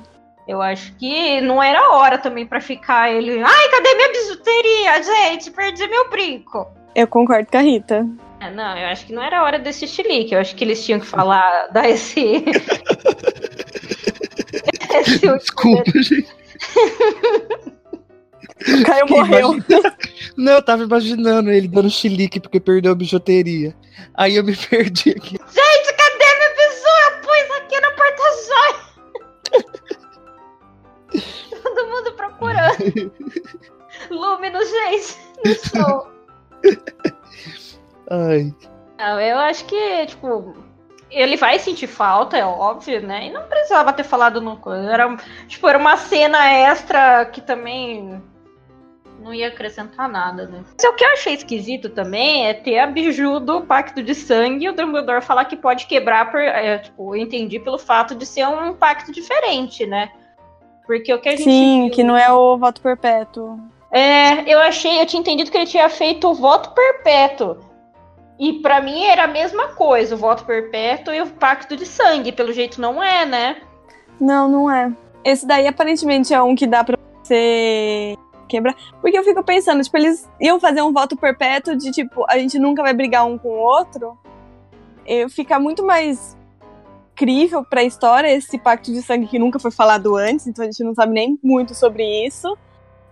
Eu acho que não era hora também para ficar ele. Ai, cadê minha bijuteria, gente? Perdi meu brinco. Eu concordo com a Rita. É, não, eu acho que não era hora desse chilique. Eu acho que eles tinham que falar, dar esse. esse Desculpa, gente. O Caio morreu. Não, eu tava imaginando ele dando chilique porque perdeu a bijuteria. Aí eu me perdi aqui. Gente, cadê meu bisu? Eu pus aqui no porta-joia. Todo mundo procurando. Lúmino, gente, no show. Ai. Não, eu acho que, tipo, ele vai sentir falta, é óbvio, né? E não precisava ter falado no. Era, tipo, era uma cena extra que também não ia acrescentar nada, né? Mas o que eu achei esquisito também é ter a biju do pacto de sangue e o Dumbledore falar que pode quebrar por. É, tipo, eu entendi pelo fato de ser um pacto diferente, né? Porque o que a gente. Sim, viu... que não é o voto perpétuo. É, eu achei, eu tinha entendido que ele tinha feito o voto perpétuo. E para mim era a mesma coisa, o voto perpétuo e o pacto de sangue. Pelo jeito não é, né? Não, não é. Esse daí aparentemente é um que dá pra você quebrar. Porque eu fico pensando, tipo, eles iam fazer um voto perpétuo de tipo, a gente nunca vai brigar um com o outro. Eu fica muito mais crível pra história esse pacto de sangue que nunca foi falado antes, então a gente não sabe nem muito sobre isso.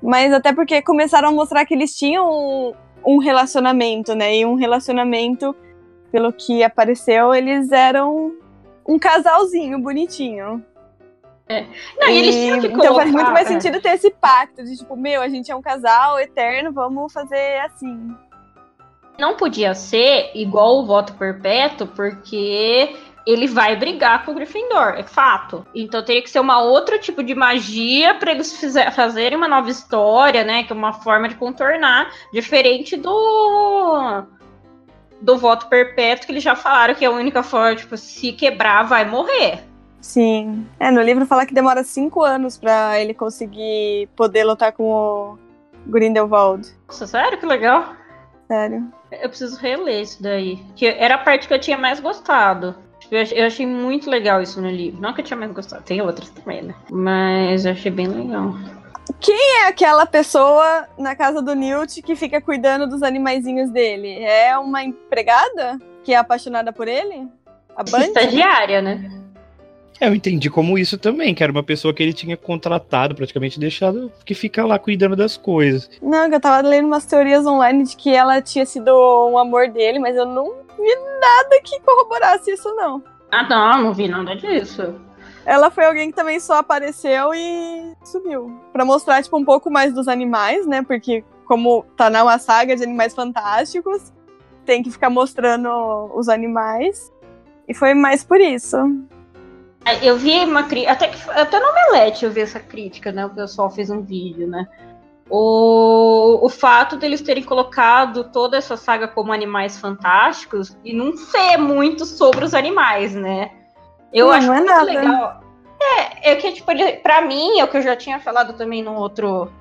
Mas até porque começaram a mostrar que eles tinham um, um relacionamento, né? E um relacionamento, pelo que apareceu, eles eram um casalzinho bonitinho. É. Não, e, eles tinham que Então faz muito mais é. sentido ter esse pacto de tipo, meu, a gente é um casal eterno, vamos fazer assim. Não podia ser igual o voto perpétuo, porque ele vai brigar com o Gryffindor, é fato. Então teria que ser uma outro tipo de magia para eles fizer, fazerem uma nova história, né? Que é uma forma de contornar, diferente do do voto perpétuo que eles já falaram que é a única forma, tipo, se quebrar vai morrer. Sim. É, no livro fala que demora cinco anos para ele conseguir poder lutar com o Grindelwald. Nossa, sério? Que legal. Sério. Eu preciso reler isso daí. Que era a parte que eu tinha mais gostado. Eu achei muito legal isso no livro. Não que eu tinha mais gostado, tem outras também, né? Mas eu achei bem legal. Quem é aquela pessoa na casa do Newt que fica cuidando dos animaizinhos dele? É uma empregada que é apaixonada por ele? A Bunty? Estagiária, né? Eu entendi como isso também, que era uma pessoa que ele tinha contratado, praticamente deixado, que fica lá cuidando das coisas. Não, eu tava lendo umas teorias online de que ela tinha sido um amor dele, mas eu não vi nada que corroborasse isso, não. Ah, não, não vi nada disso. Ela foi alguém que também só apareceu e sumiu. para mostrar, tipo, um pouco mais dos animais, né? Porque, como tá na saga de animais fantásticos, tem que ficar mostrando os animais. E foi mais por isso. Eu vi uma crítica, até, que, até no Omelete eu vi essa crítica, né? O pessoal fez um vídeo, né? O, o fato deles terem colocado toda essa saga como animais fantásticos e não ser muito sobre os animais, né? Eu não, acho não é muito nada. legal. É, é que, tipo, ele, pra mim, é o que eu já tinha falado também no outro,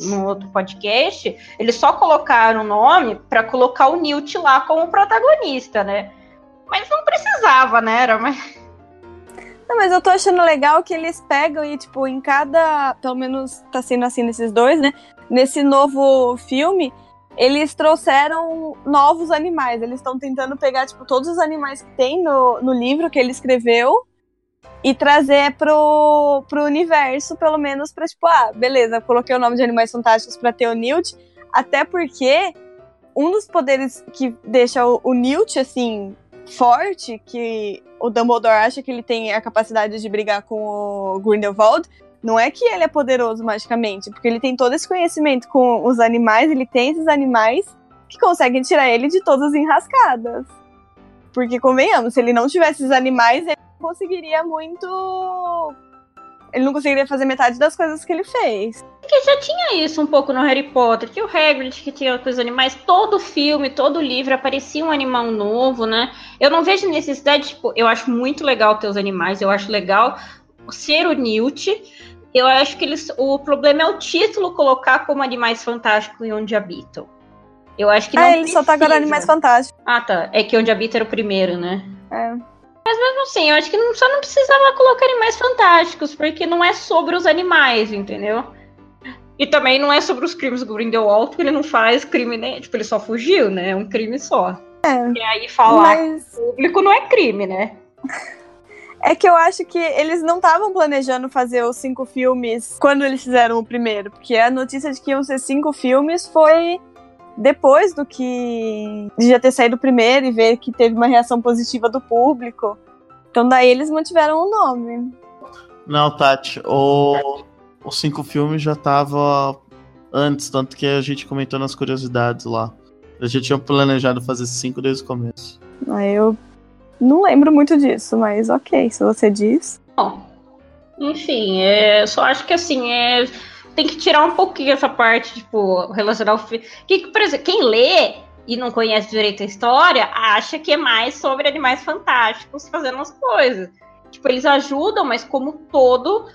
no outro podcast, eles só colocaram o nome para colocar o Newt lá como protagonista, né? Mas não precisava, né? Era mais Não, mas eu tô achando legal que eles pegam e, tipo, em cada. Pelo menos tá sendo assim nesses dois, né? Nesse novo filme, eles trouxeram novos animais. Eles estão tentando pegar, tipo, todos os animais que tem no, no livro que ele escreveu e trazer pro, pro universo, pelo menos pra, tipo, ah, beleza, coloquei o nome de Animais Fantásticos pra ter o Newt, até porque um dos poderes que deixa o, o Newt, assim, forte, que o Dumbledore acha que ele tem a capacidade de brigar com o Grindelwald, não é que ele é poderoso magicamente, porque ele tem todo esse conhecimento com os animais, ele tem esses animais que conseguem tirar ele de todas as enrascadas. Porque, convenhamos, se ele não tivesse esses animais, ele não conseguiria muito. Ele não conseguiria fazer metade das coisas que ele fez. Porque já tinha isso um pouco no Harry Potter, que o Hagrid que tinha com os animais, todo filme, todo livro aparecia um animal novo, né? Eu não vejo necessidade, tipo, eu acho muito legal ter os animais, eu acho legal ser o Newt, eu acho que eles. O problema é o título colocar como Animais Fantásticos e Onde Habitam. Eu acho que não. Ah, ele só tá agora Animais Fantásticos. Ah, tá. É que Onde Habita era o primeiro, né? É. Mas mesmo assim, eu acho que não, só não precisava colocar animais fantásticos, porque não é sobre os animais, entendeu? E também não é sobre os crimes do Grindelwald, porque ele não faz crime, né? Tipo, ele só fugiu, né? É um crime só. É. E aí falar Mas... público não é crime, né? É que eu acho que eles não estavam planejando fazer os cinco filmes quando eles fizeram o primeiro, porque a notícia de que iam ser cinco filmes foi depois do que de já ter saído o primeiro e ver que teve uma reação positiva do público. Então daí eles mantiveram o nome. Não, Tati, o, os cinco filmes já tava antes, tanto que a gente comentou nas curiosidades lá. A gente tinha planejado fazer cinco desde o começo. Aí eu não lembro muito disso, mas ok, se você diz. Bom, enfim, é, só acho que assim, é, tem que tirar um pouquinho essa parte, tipo, relacionar o filme. Que, por exemplo, quem lê e não conhece direito a história, acha que é mais sobre animais fantásticos fazendo as coisas. Tipo, eles ajudam, mas como todo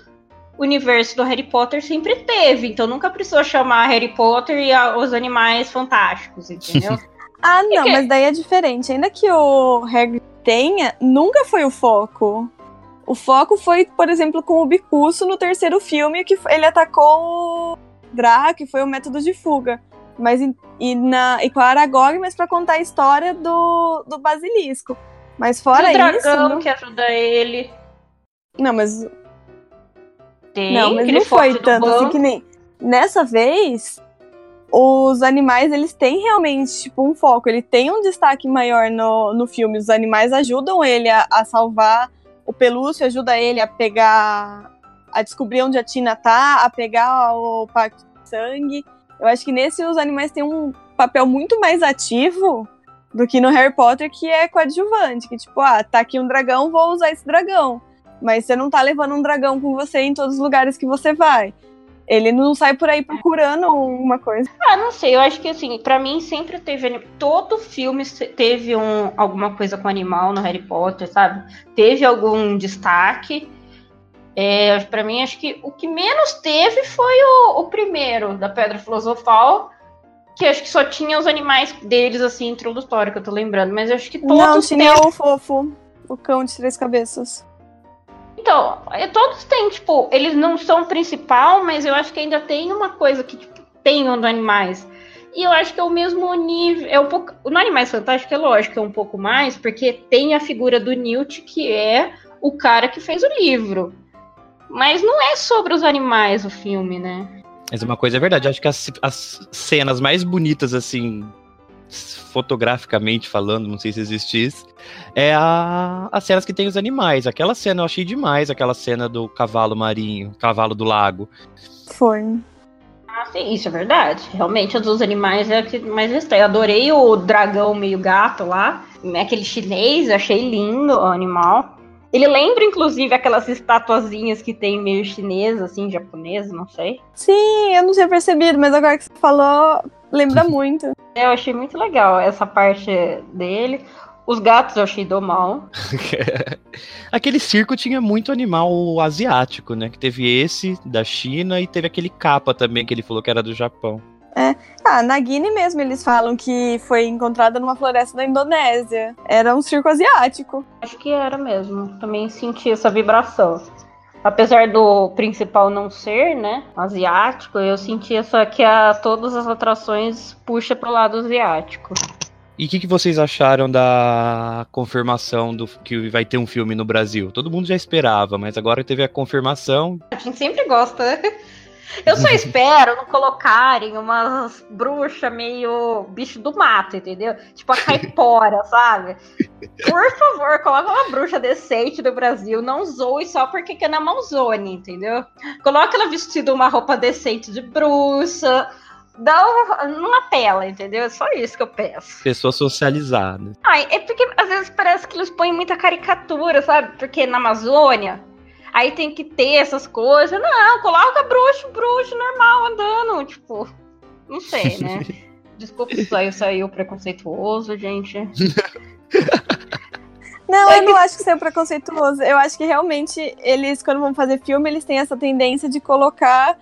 universo do Harry Potter sempre teve. Então nunca precisou chamar Harry Potter e a, os animais fantásticos, entendeu? ah, não, que... mas daí é diferente. Ainda que o Harry tenha, nunca foi o foco. O foco foi, por exemplo, com o Bicuço no terceiro filme, que ele atacou o Draco, e foi o método de fuga. Mas e, na, e com a Aragog, mas para contar a história do, do basilisco. Mas fora o dragão isso. dragão que ajuda ele. Não, mas. Tem, não, mas não foi tanto assim que nem. Nessa vez, os animais, eles têm realmente, tipo, um foco. Ele tem um destaque maior no, no filme. Os animais ajudam ele a, a salvar o Pelúcio, ajuda ele a pegar... A descobrir onde a Tina tá, a pegar o pacto de sangue. Eu acho que nesse os animais têm um papel muito mais ativo do que no Harry Potter, que é coadjuvante. Que tipo, ah, tá aqui um dragão, vou usar esse dragão. Mas você não tá levando um dragão com você em todos os lugares que você vai. Ele não sai por aí procurando uma coisa. Ah, não sei. Eu acho que assim, para mim sempre teve todo filme teve um, alguma coisa com animal no Harry Potter, sabe? Teve algum destaque. É, para mim, acho que o que menos teve foi o, o primeiro da Pedra Filosofal, que acho que só tinha os animais deles assim introdutório, que eu tô lembrando. Mas eu acho que todos não tinha teve... o fofo, o cão de três cabeças. Então, é, todos têm, tipo, eles não são principal, mas eu acho que ainda tem uma coisa que tipo, tem no Animais. E eu acho que é o mesmo nível. É um pouco. No Animais Fantásticos é lógico, é um pouco mais, porque tem a figura do Newt, que é o cara que fez o livro. Mas não é sobre os animais o filme, né? Mas uma coisa é verdade, acho que as, as cenas mais bonitas, assim, fotograficamente falando, não sei se existisse, é a, as cenas que tem os animais. Aquela cena eu achei demais, aquela cena do cavalo marinho, cavalo do lago. Foi. Ah, sim, isso é verdade. Realmente, os dos animais é a que mais estranho. Eu adorei o dragão meio gato lá, né, aquele chinês, achei lindo o animal. Ele lembra, inclusive, aquelas estatuazinhas que tem meio chinesa, assim, japonesa, não sei. Sim, eu não tinha percebido, mas agora que você falou, lembra muito. É, eu achei muito legal essa parte dele. Os gatos eu achei do mal. aquele circo tinha muito animal asiático, né? Que teve esse da China e teve aquele capa também que ele falou que era do Japão. Ah, na Guiné mesmo eles falam que foi encontrada numa floresta da Indonésia. Era um circo asiático. Acho que era mesmo. Também senti essa vibração. Apesar do principal não ser, né, asiático, eu senti essa que a todas as atrações puxa pro lado asiático. E o que, que vocês acharam da confirmação do que vai ter um filme no Brasil? Todo mundo já esperava, mas agora teve a confirmação. A gente sempre gosta. Eu só espero não colocarem umas bruxas meio bicho do mato, entendeu? Tipo a caipora, sabe? Por favor, coloca uma bruxa decente do Brasil. Não zoe só porque é na Amazônia, entendeu? Coloca ela vestida uma roupa decente de bruxa. Não, não apela, entendeu? É só isso que eu peço. Pessoa socializada. Ai, é porque às vezes parece que eles põem muita caricatura, sabe? Porque na Amazônia Aí tem que ter essas coisas. Não, coloca bruxo, bruxo, normal, andando. Tipo, não sei, né? Desculpa se saiu, saiu preconceituoso, gente. Não, eu não acho que seja preconceituoso. Eu acho que realmente eles, quando vão fazer filme, eles têm essa tendência de colocar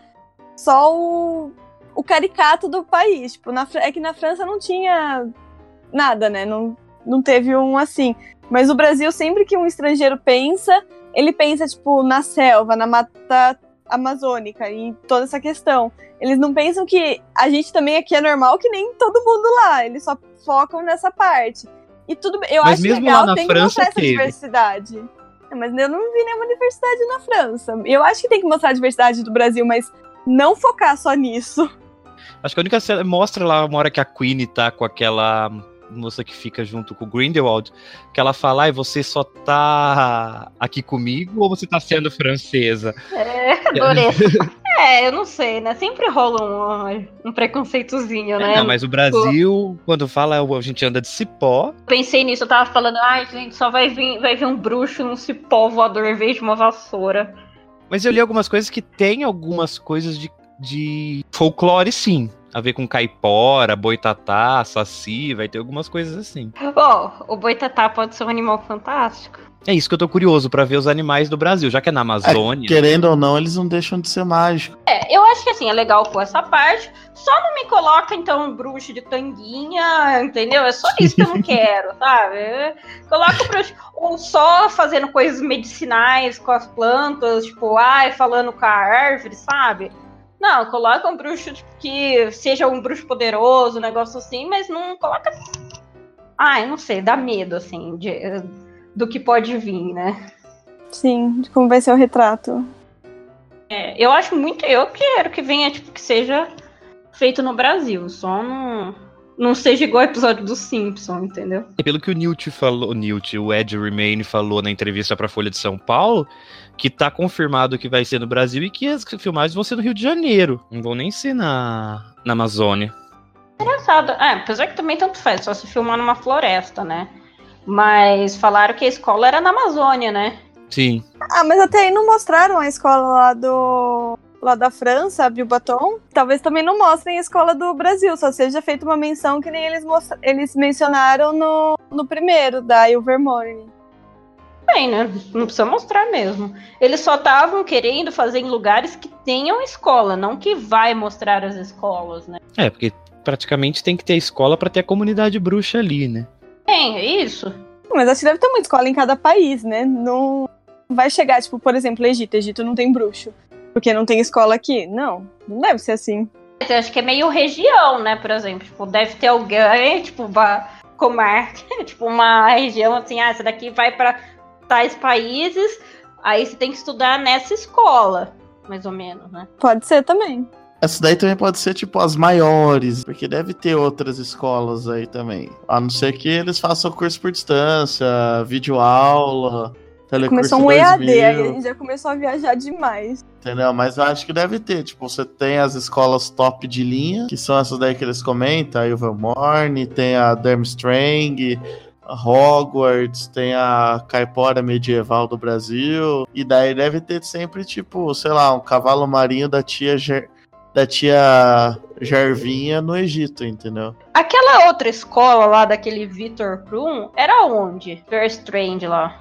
só o, o caricato do país. Tipo, na, é que na França não tinha nada, né? Não, não teve um assim. Mas o Brasil, sempre que um estrangeiro pensa, ele pensa, tipo, na selva, na mata amazônica e toda essa questão. Eles não pensam que a gente também aqui é normal que nem todo mundo lá. Eles só focam nessa parte. E tudo Eu Mas acho mesmo legal, lá na tem França que mostrar essa diversidade. É, Mas eu não vi nenhuma diversidade na França. Eu acho que tem que mostrar a diversidade do Brasil, mas não focar só nisso. Acho que a única cena mostra lá uma hora que a Queen tá com aquela moça que fica junto com o Grindelwald, que ela fala, ai, você só tá aqui comigo ou você tá sendo francesa? É, adorei. é, eu não sei, né? Sempre rola um, um preconceitozinho, né? Não, mas o Brasil, quando fala, a gente anda de cipó. Pensei nisso, eu tava falando, ai, gente, só vai vir, vai vir um bruxo num cipó voador em vez de uma vassoura. Mas eu li algumas coisas que tem algumas coisas de, de folclore, sim. A ver com caipora, boitatá, saci, vai ter algumas coisas assim. Bom, o boitatá pode ser um animal fantástico. É isso que eu tô curioso pra ver os animais do Brasil, já que é na Amazônia. Querendo ou não, eles não deixam de ser mágicos. É, eu acho que assim, é legal com essa parte. Só não me coloca, então, um bruxo de tanguinha, entendeu? É só isso que eu não quero, sabe? Coloca o bruxo. Ou só fazendo coisas medicinais com as plantas, tipo, ai, falando com a árvore, sabe? Não, coloca um bruxo que seja um bruxo poderoso, um negócio assim, mas não coloca. Ai, não sei, dá medo, assim, de, do que pode vir, né? Sim, de como vai ser o retrato. É, eu acho muito. Eu quero que venha, tipo, que seja feito no Brasil. Só não, não seja igual o episódio do Simpson, entendeu? E pelo que o Newt falou, o Newt, o Ed Remain falou na entrevista pra Folha de São Paulo, que tá confirmado que vai ser no Brasil e que as filmagens vão ser no Rio de Janeiro. Não vão nem ser na, na Amazônia. Engraçado. É, apesar que também tanto faz, só se filmar numa floresta, né? Mas falaram que a escola era na Amazônia, né? Sim. Ah, mas até aí não mostraram a escola lá do. lá da França, a Baton. Talvez também não mostrem a escola do Brasil, só seja feita uma menção que nem eles, eles mencionaram no, no primeiro, da Ilvermorny. Bem, né? Não precisa mostrar mesmo. Eles só estavam querendo fazer em lugares que tenham escola, não que vai mostrar as escolas, né? É, porque praticamente tem que ter escola pra ter a comunidade bruxa ali, né? Tem, é isso. Mas acho que deve ter uma escola em cada país, né? Não vai chegar, tipo, por exemplo, Egito. Egito não tem bruxo. Porque não tem escola aqui. Não, não deve ser assim. Eu acho que é meio região, né? Por exemplo, tipo, deve ter alguém, tipo, uma comarca, tipo, uma região assim, ah, essa daqui vai para tais países, aí você tem que estudar nessa escola, mais ou menos, né? Pode ser também. Essa daí também pode ser, tipo, as maiores, porque deve ter outras escolas aí também. A não ser que eles façam curso por distância, videoaula, telecurso Começou um EAD, 2000, aí a gente já começou a viajar demais. Entendeu? Mas eu acho que deve ter. Tipo, você tem as escolas top de linha, que são essas daí que eles comentam, a Ilvermorny, tem a Durmstrang, Hogwarts, tem a Caipora Medieval do Brasil. E daí deve ter sempre, tipo, sei lá, um cavalo marinho da tia Ger- da tia Gervinha no Egito, entendeu? Aquela outra escola lá daquele Victor Krum era onde? Very Strange lá.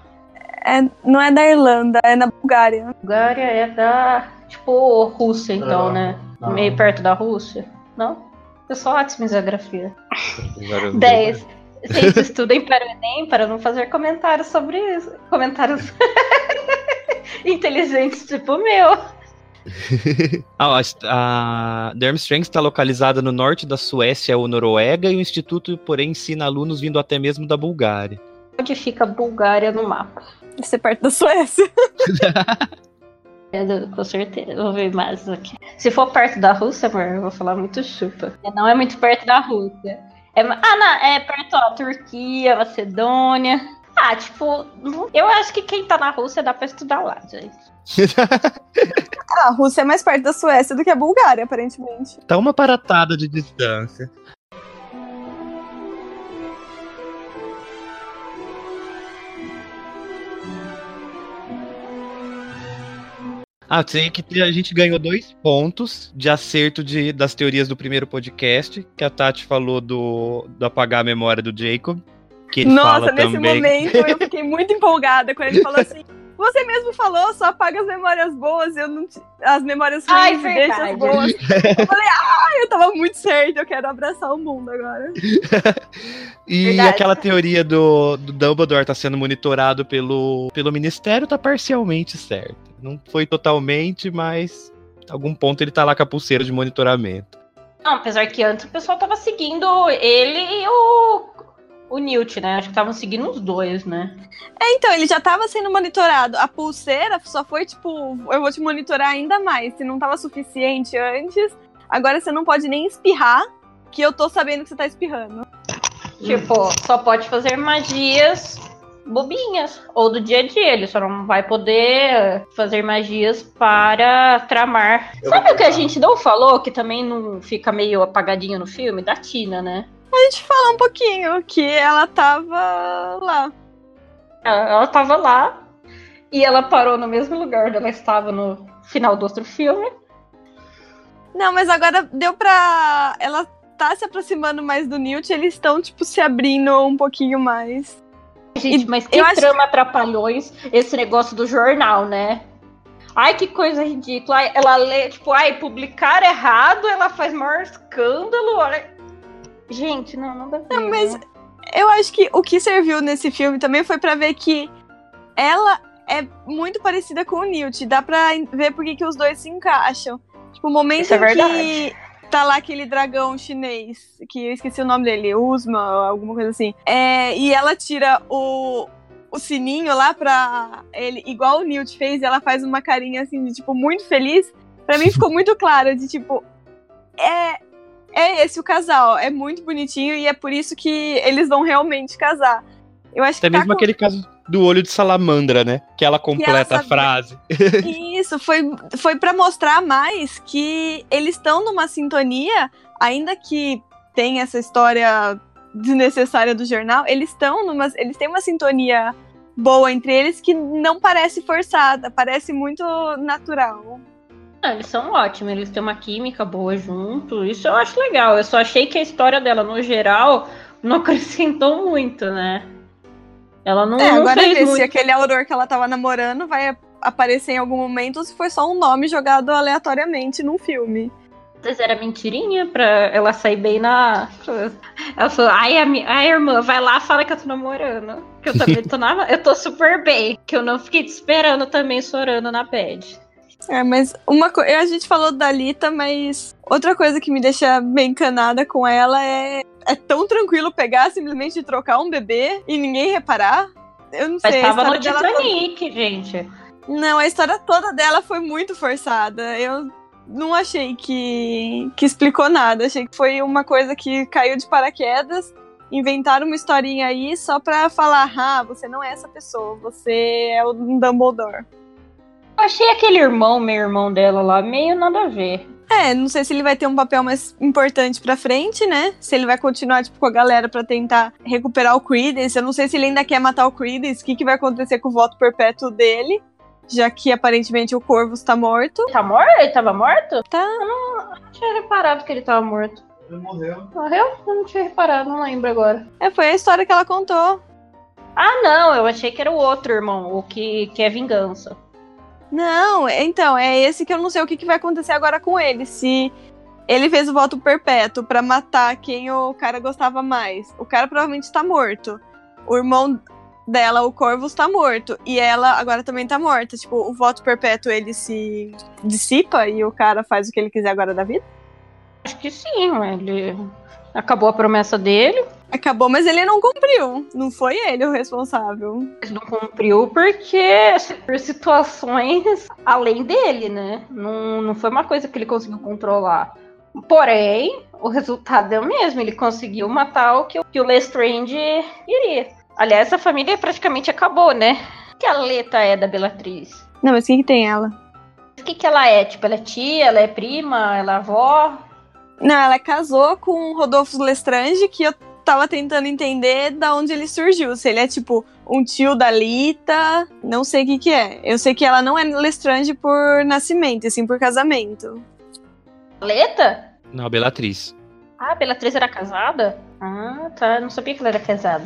É, não é da Irlanda, é na Bulgária. Bulgária é da, tipo, Rússia, então, né? não. Meio perto da Rússia, não? Eu sou ótima em geografia. 10. Vocês estudem para o Enem para não fazer comentários sobre isso. Comentários inteligentes tipo o meu. ah, a, a Durmstrang está localizada no norte da Suécia ou Noruega e o instituto, porém, ensina alunos vindo até mesmo da Bulgária. Onde fica a Bulgária no mapa? Deve ser perto da Suécia. É, com certeza, vou ver mais aqui. Se for perto da Rússia, amor, eu vou falar muito chupa. Não é muito perto da Rússia. É, ah, não, é perto da Turquia, Macedônia. Ah, tipo, eu acho que quem tá na Rússia dá pra estudar lá, gente. a Rússia é mais perto da Suécia do que a Bulgária, aparentemente. Tá uma paratada de distância. Ah, sei que a gente ganhou dois pontos de acerto de, das teorias do primeiro podcast, que a Tati falou do, do apagar a memória do Jacob. Que ele Nossa, fala nesse também. momento eu fiquei muito empolgada quando ele falou assim. Você mesmo falou, só apaga as memórias boas, eu não as memórias Ai, ruins e deixa as boas. Eu falei, ah, eu tava muito certo, eu quero abraçar o mundo agora. E Verdade. aquela teoria do, do Dumbledore tá sendo monitorado pelo, pelo Ministério tá parcialmente certa. Não foi totalmente, mas algum ponto ele tá lá com a pulseira de monitoramento. Não, apesar que antes o pessoal tava seguindo ele e o, o Newt, né? Acho que estavam seguindo os dois, né? É, então, ele já tava sendo monitorado. A pulseira só foi tipo, eu vou te monitorar ainda mais. Se não tava suficiente antes, agora você não pode nem espirrar, que eu tô sabendo que você tá espirrando. Tipo, só pode fazer magias bobinhas ou do dia a dia. Ele só não vai poder fazer magias para tramar. Sabe o que a gente não falou, que também não fica meio apagadinho no filme? Da Tina, né? A gente fala um pouquinho que ela tava lá. Ela, ela tava lá e ela parou no mesmo lugar onde ela estava no final do outro filme. Não, mas agora deu pra. Ela tá se aproximando mais do Newt, eles estão, tipo, se abrindo um pouquinho mais. Gente, E mas que eu acho trama atrapalhões esse negócio do jornal, né? Ai, que coisa ridícula. Ai, ela lê, tipo, ai, publicar errado, ela faz maior escândalo. Olha... Gente, não, nada a ver. Não, mas né? eu acho que o que serviu nesse filme também foi pra ver que ela é muito parecida com o Newt. Dá pra ver por que que os dois se encaixam. Tipo, o momento Isso é que tá lá aquele dragão chinês, que eu esqueci o nome dele, Usma, alguma coisa assim. É, e ela tira o, o sininho lá pra ele, igual o Newt fez, e ela faz uma carinha assim de tipo muito feliz. Pra mim ficou muito claro de tipo é é esse o casal, é muito bonitinho e é por isso que eles vão realmente casar. Eu acho Até que tá mesmo com- aquele caso do olho de salamandra, né? Que ela completa a sabia- frase. Isso, foi, foi para mostrar mais que eles estão numa sintonia, ainda que tem essa história desnecessária do jornal, eles estão numa. Eles têm uma sintonia boa entre eles que não parece forçada, parece muito natural. Ah, eles são ótimos, eles têm uma química boa junto. Isso eu acho legal. Eu só achei que a história dela, no geral, não acrescentou muito, né? Ela não, é, não agora fez ver muito. se aquele auror que ela tava namorando vai aparecer em algum momento ou se foi só um nome jogado aleatoriamente num filme. Mas era mentirinha pra ela sair bem na. Ela falou, ai, a mi- ai, irmã, vai lá, fala que eu tô namorando. Que eu também tô na. Eu tô super bem. Que eu não fiquei te esperando também chorando na bed. É, mas uma coisa. A gente falou da Lita, mas outra coisa que me deixa bem encanada com ela é. É tão tranquilo pegar simplesmente trocar um bebê e ninguém reparar. Eu não Mas sei. a tava no Titanic, gente. Não, a história toda dela foi muito forçada. Eu não achei que, que explicou nada. Achei que foi uma coisa que caiu de paraquedas. Inventaram uma historinha aí só pra falar: ah, você não é essa pessoa, você é o Dumbledore. Eu achei aquele irmão, meu irmão dela lá, meio nada a ver. É, não sei se ele vai ter um papel mais importante pra frente, né? Se ele vai continuar, tipo, com a galera pra tentar recuperar o Credence. Eu não sei se ele ainda quer matar o Credence. O que, que vai acontecer com o voto perpétuo dele? Já que aparentemente o Corvus tá morto. Tá morto? Ele tava morto? Tá. Eu não, eu não tinha reparado que ele tava morto. Ele morreu. Morreu? Eu não tinha reparado, não lembro agora. É, foi a história que ela contou. Ah, não, eu achei que era o outro irmão, o que, que é vingança. Não, então, é esse que eu não sei o que, que vai acontecer agora com ele. Se Ele fez o voto perpétuo pra matar quem o cara gostava mais. O cara provavelmente tá morto. O irmão dela, o Corvus, tá morto. E ela agora também tá morta. Tipo, o voto perpétuo ele se dissipa e o cara faz o que ele quiser agora da vida? Acho que sim, ele acabou a promessa dele. Acabou, mas ele não cumpriu. Não foi ele o responsável. Ele não cumpriu porque por situações além dele, né? Não, não foi uma coisa que ele conseguiu controlar. Porém, o resultado é o mesmo. Ele conseguiu matar o que, que o Lestrange iria. Aliás, a família praticamente acabou, né? O que a Leta é da Belatriz? Não, mas quem que tem ela? O que, que ela é? Tipo, ela é tia, ela é prima, ela é avó? Não, ela casou com o Rodolfo Lestrange, que eu tava tentando entender da onde ele surgiu. Se ele é, tipo, um tio da Lita, não sei o que que é. Eu sei que ela não é Lestrange por nascimento, e sim por casamento. Leta? Não, a Belatriz. Ah, a Belatriz era casada? Ah, tá. Eu não sabia que ela era casada.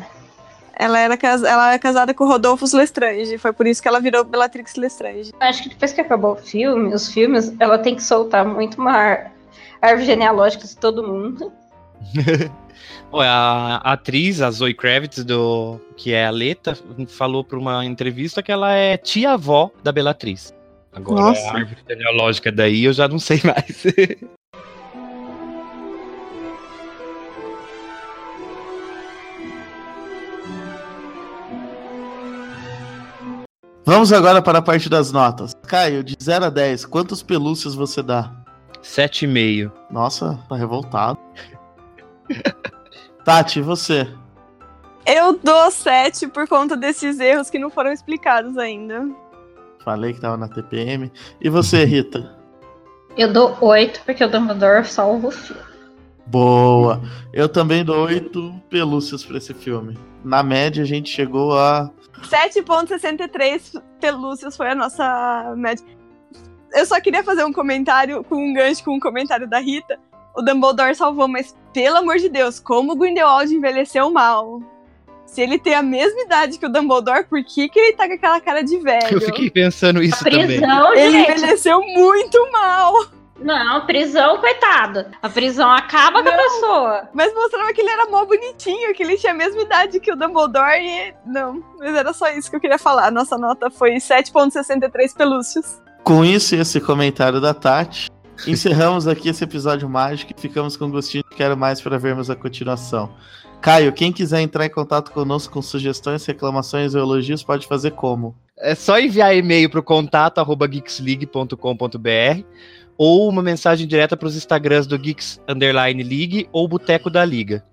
Ela era cas- ela é casada com o Rodolfo Lestrange, foi por isso que ela virou Bellatrix Lestrange. Acho que depois que acabou o filme, os filmes, ela tem que soltar muito uma ar- árvore genealógica de todo mundo. A atriz, a Zoe Kravitz, do, que é a Leta, falou pra uma entrevista que ela é tia-avó da Belatriz. Agora, Nossa. a árvore genealógica daí eu já não sei mais. Vamos agora para a parte das notas. Caio, de 0 a 10, quantos pelúcias você dá? 7,5. Nossa, tá revoltado. Tati, e você? Eu dou 7 por conta desses erros que não foram explicados ainda. Falei que tava na TPM. E você, Rita? Eu dou oito porque o Dumbledore salva o filme. Boa. Eu também dou 8 pelúcias pra esse filme. Na média, a gente chegou a 7,63 pelúcias foi a nossa média. Eu só queria fazer um comentário com um gancho com um comentário da Rita. O Dumbledore salvou, mas pelo amor de Deus, como o Grindelwald envelheceu mal. Se ele tem a mesma idade que o Dumbledore, por que, que ele tá com aquela cara de velho? Eu fiquei pensando isso A também. prisão, Ele gente. envelheceu muito mal. Não, prisão, coitado. A prisão acaba com a pessoa. Mas mostrava que ele era mó bonitinho, que ele tinha a mesma idade que o Dumbledore e. Não, mas era só isso que eu queria falar. Nossa nota foi 7,63 pelúcios. Com isso e esse comentário da Tati, encerramos aqui esse episódio mágico e ficamos com gostinho de quero mais para vermos a continuação. Caio, quem quiser entrar em contato conosco com sugestões, reclamações ou elogios, pode fazer como? É só enviar e-mail pro contato arroba geeksleague.com.br ou uma mensagem direta pros Instagrams do Geeks Underline League ou Boteco da Liga.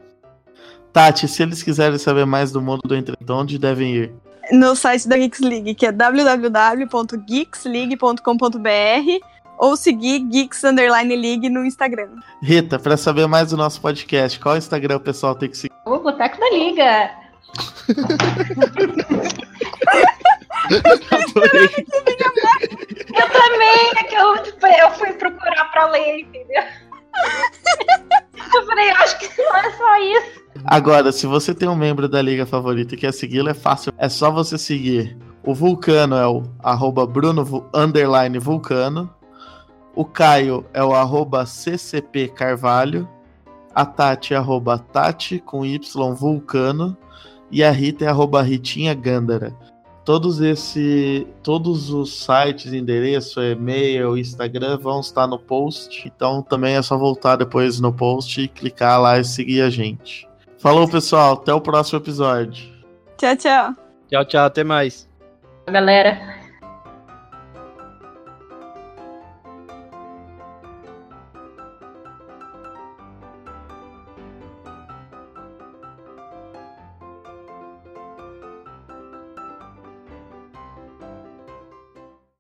Tati, se eles quiserem saber mais do mundo do entretenimento, onde devem ir? No site da Geeks League, que é www.geeksleague.com.br ou seguir Geeks Underline League no Instagram. Rita, para saber mais do nosso podcast, qual Instagram o pessoal tem que seguir? O Boteco da Liga. Eu também, é que eu, eu fui procurar pra ler, entendeu? Eu falei, acho que não é só isso. Agora, se você tem um membro da liga favorita e quer segui-lo, é fácil. É só você seguir. O Vulcano é o arroba Bruno Vulcano. O Caio é o arroba CCP Carvalho. A Tati é arroba Tati com Y Vulcano. E a Rita é arroba Ritinha Gandara. Todos esse, todos os sites, endereço, e-mail, Instagram vão estar no post. Então também é só voltar depois no post e clicar lá e seguir a gente. Falou, pessoal. Até o próximo episódio. Tchau, tchau. Tchau, tchau, até mais. Galera,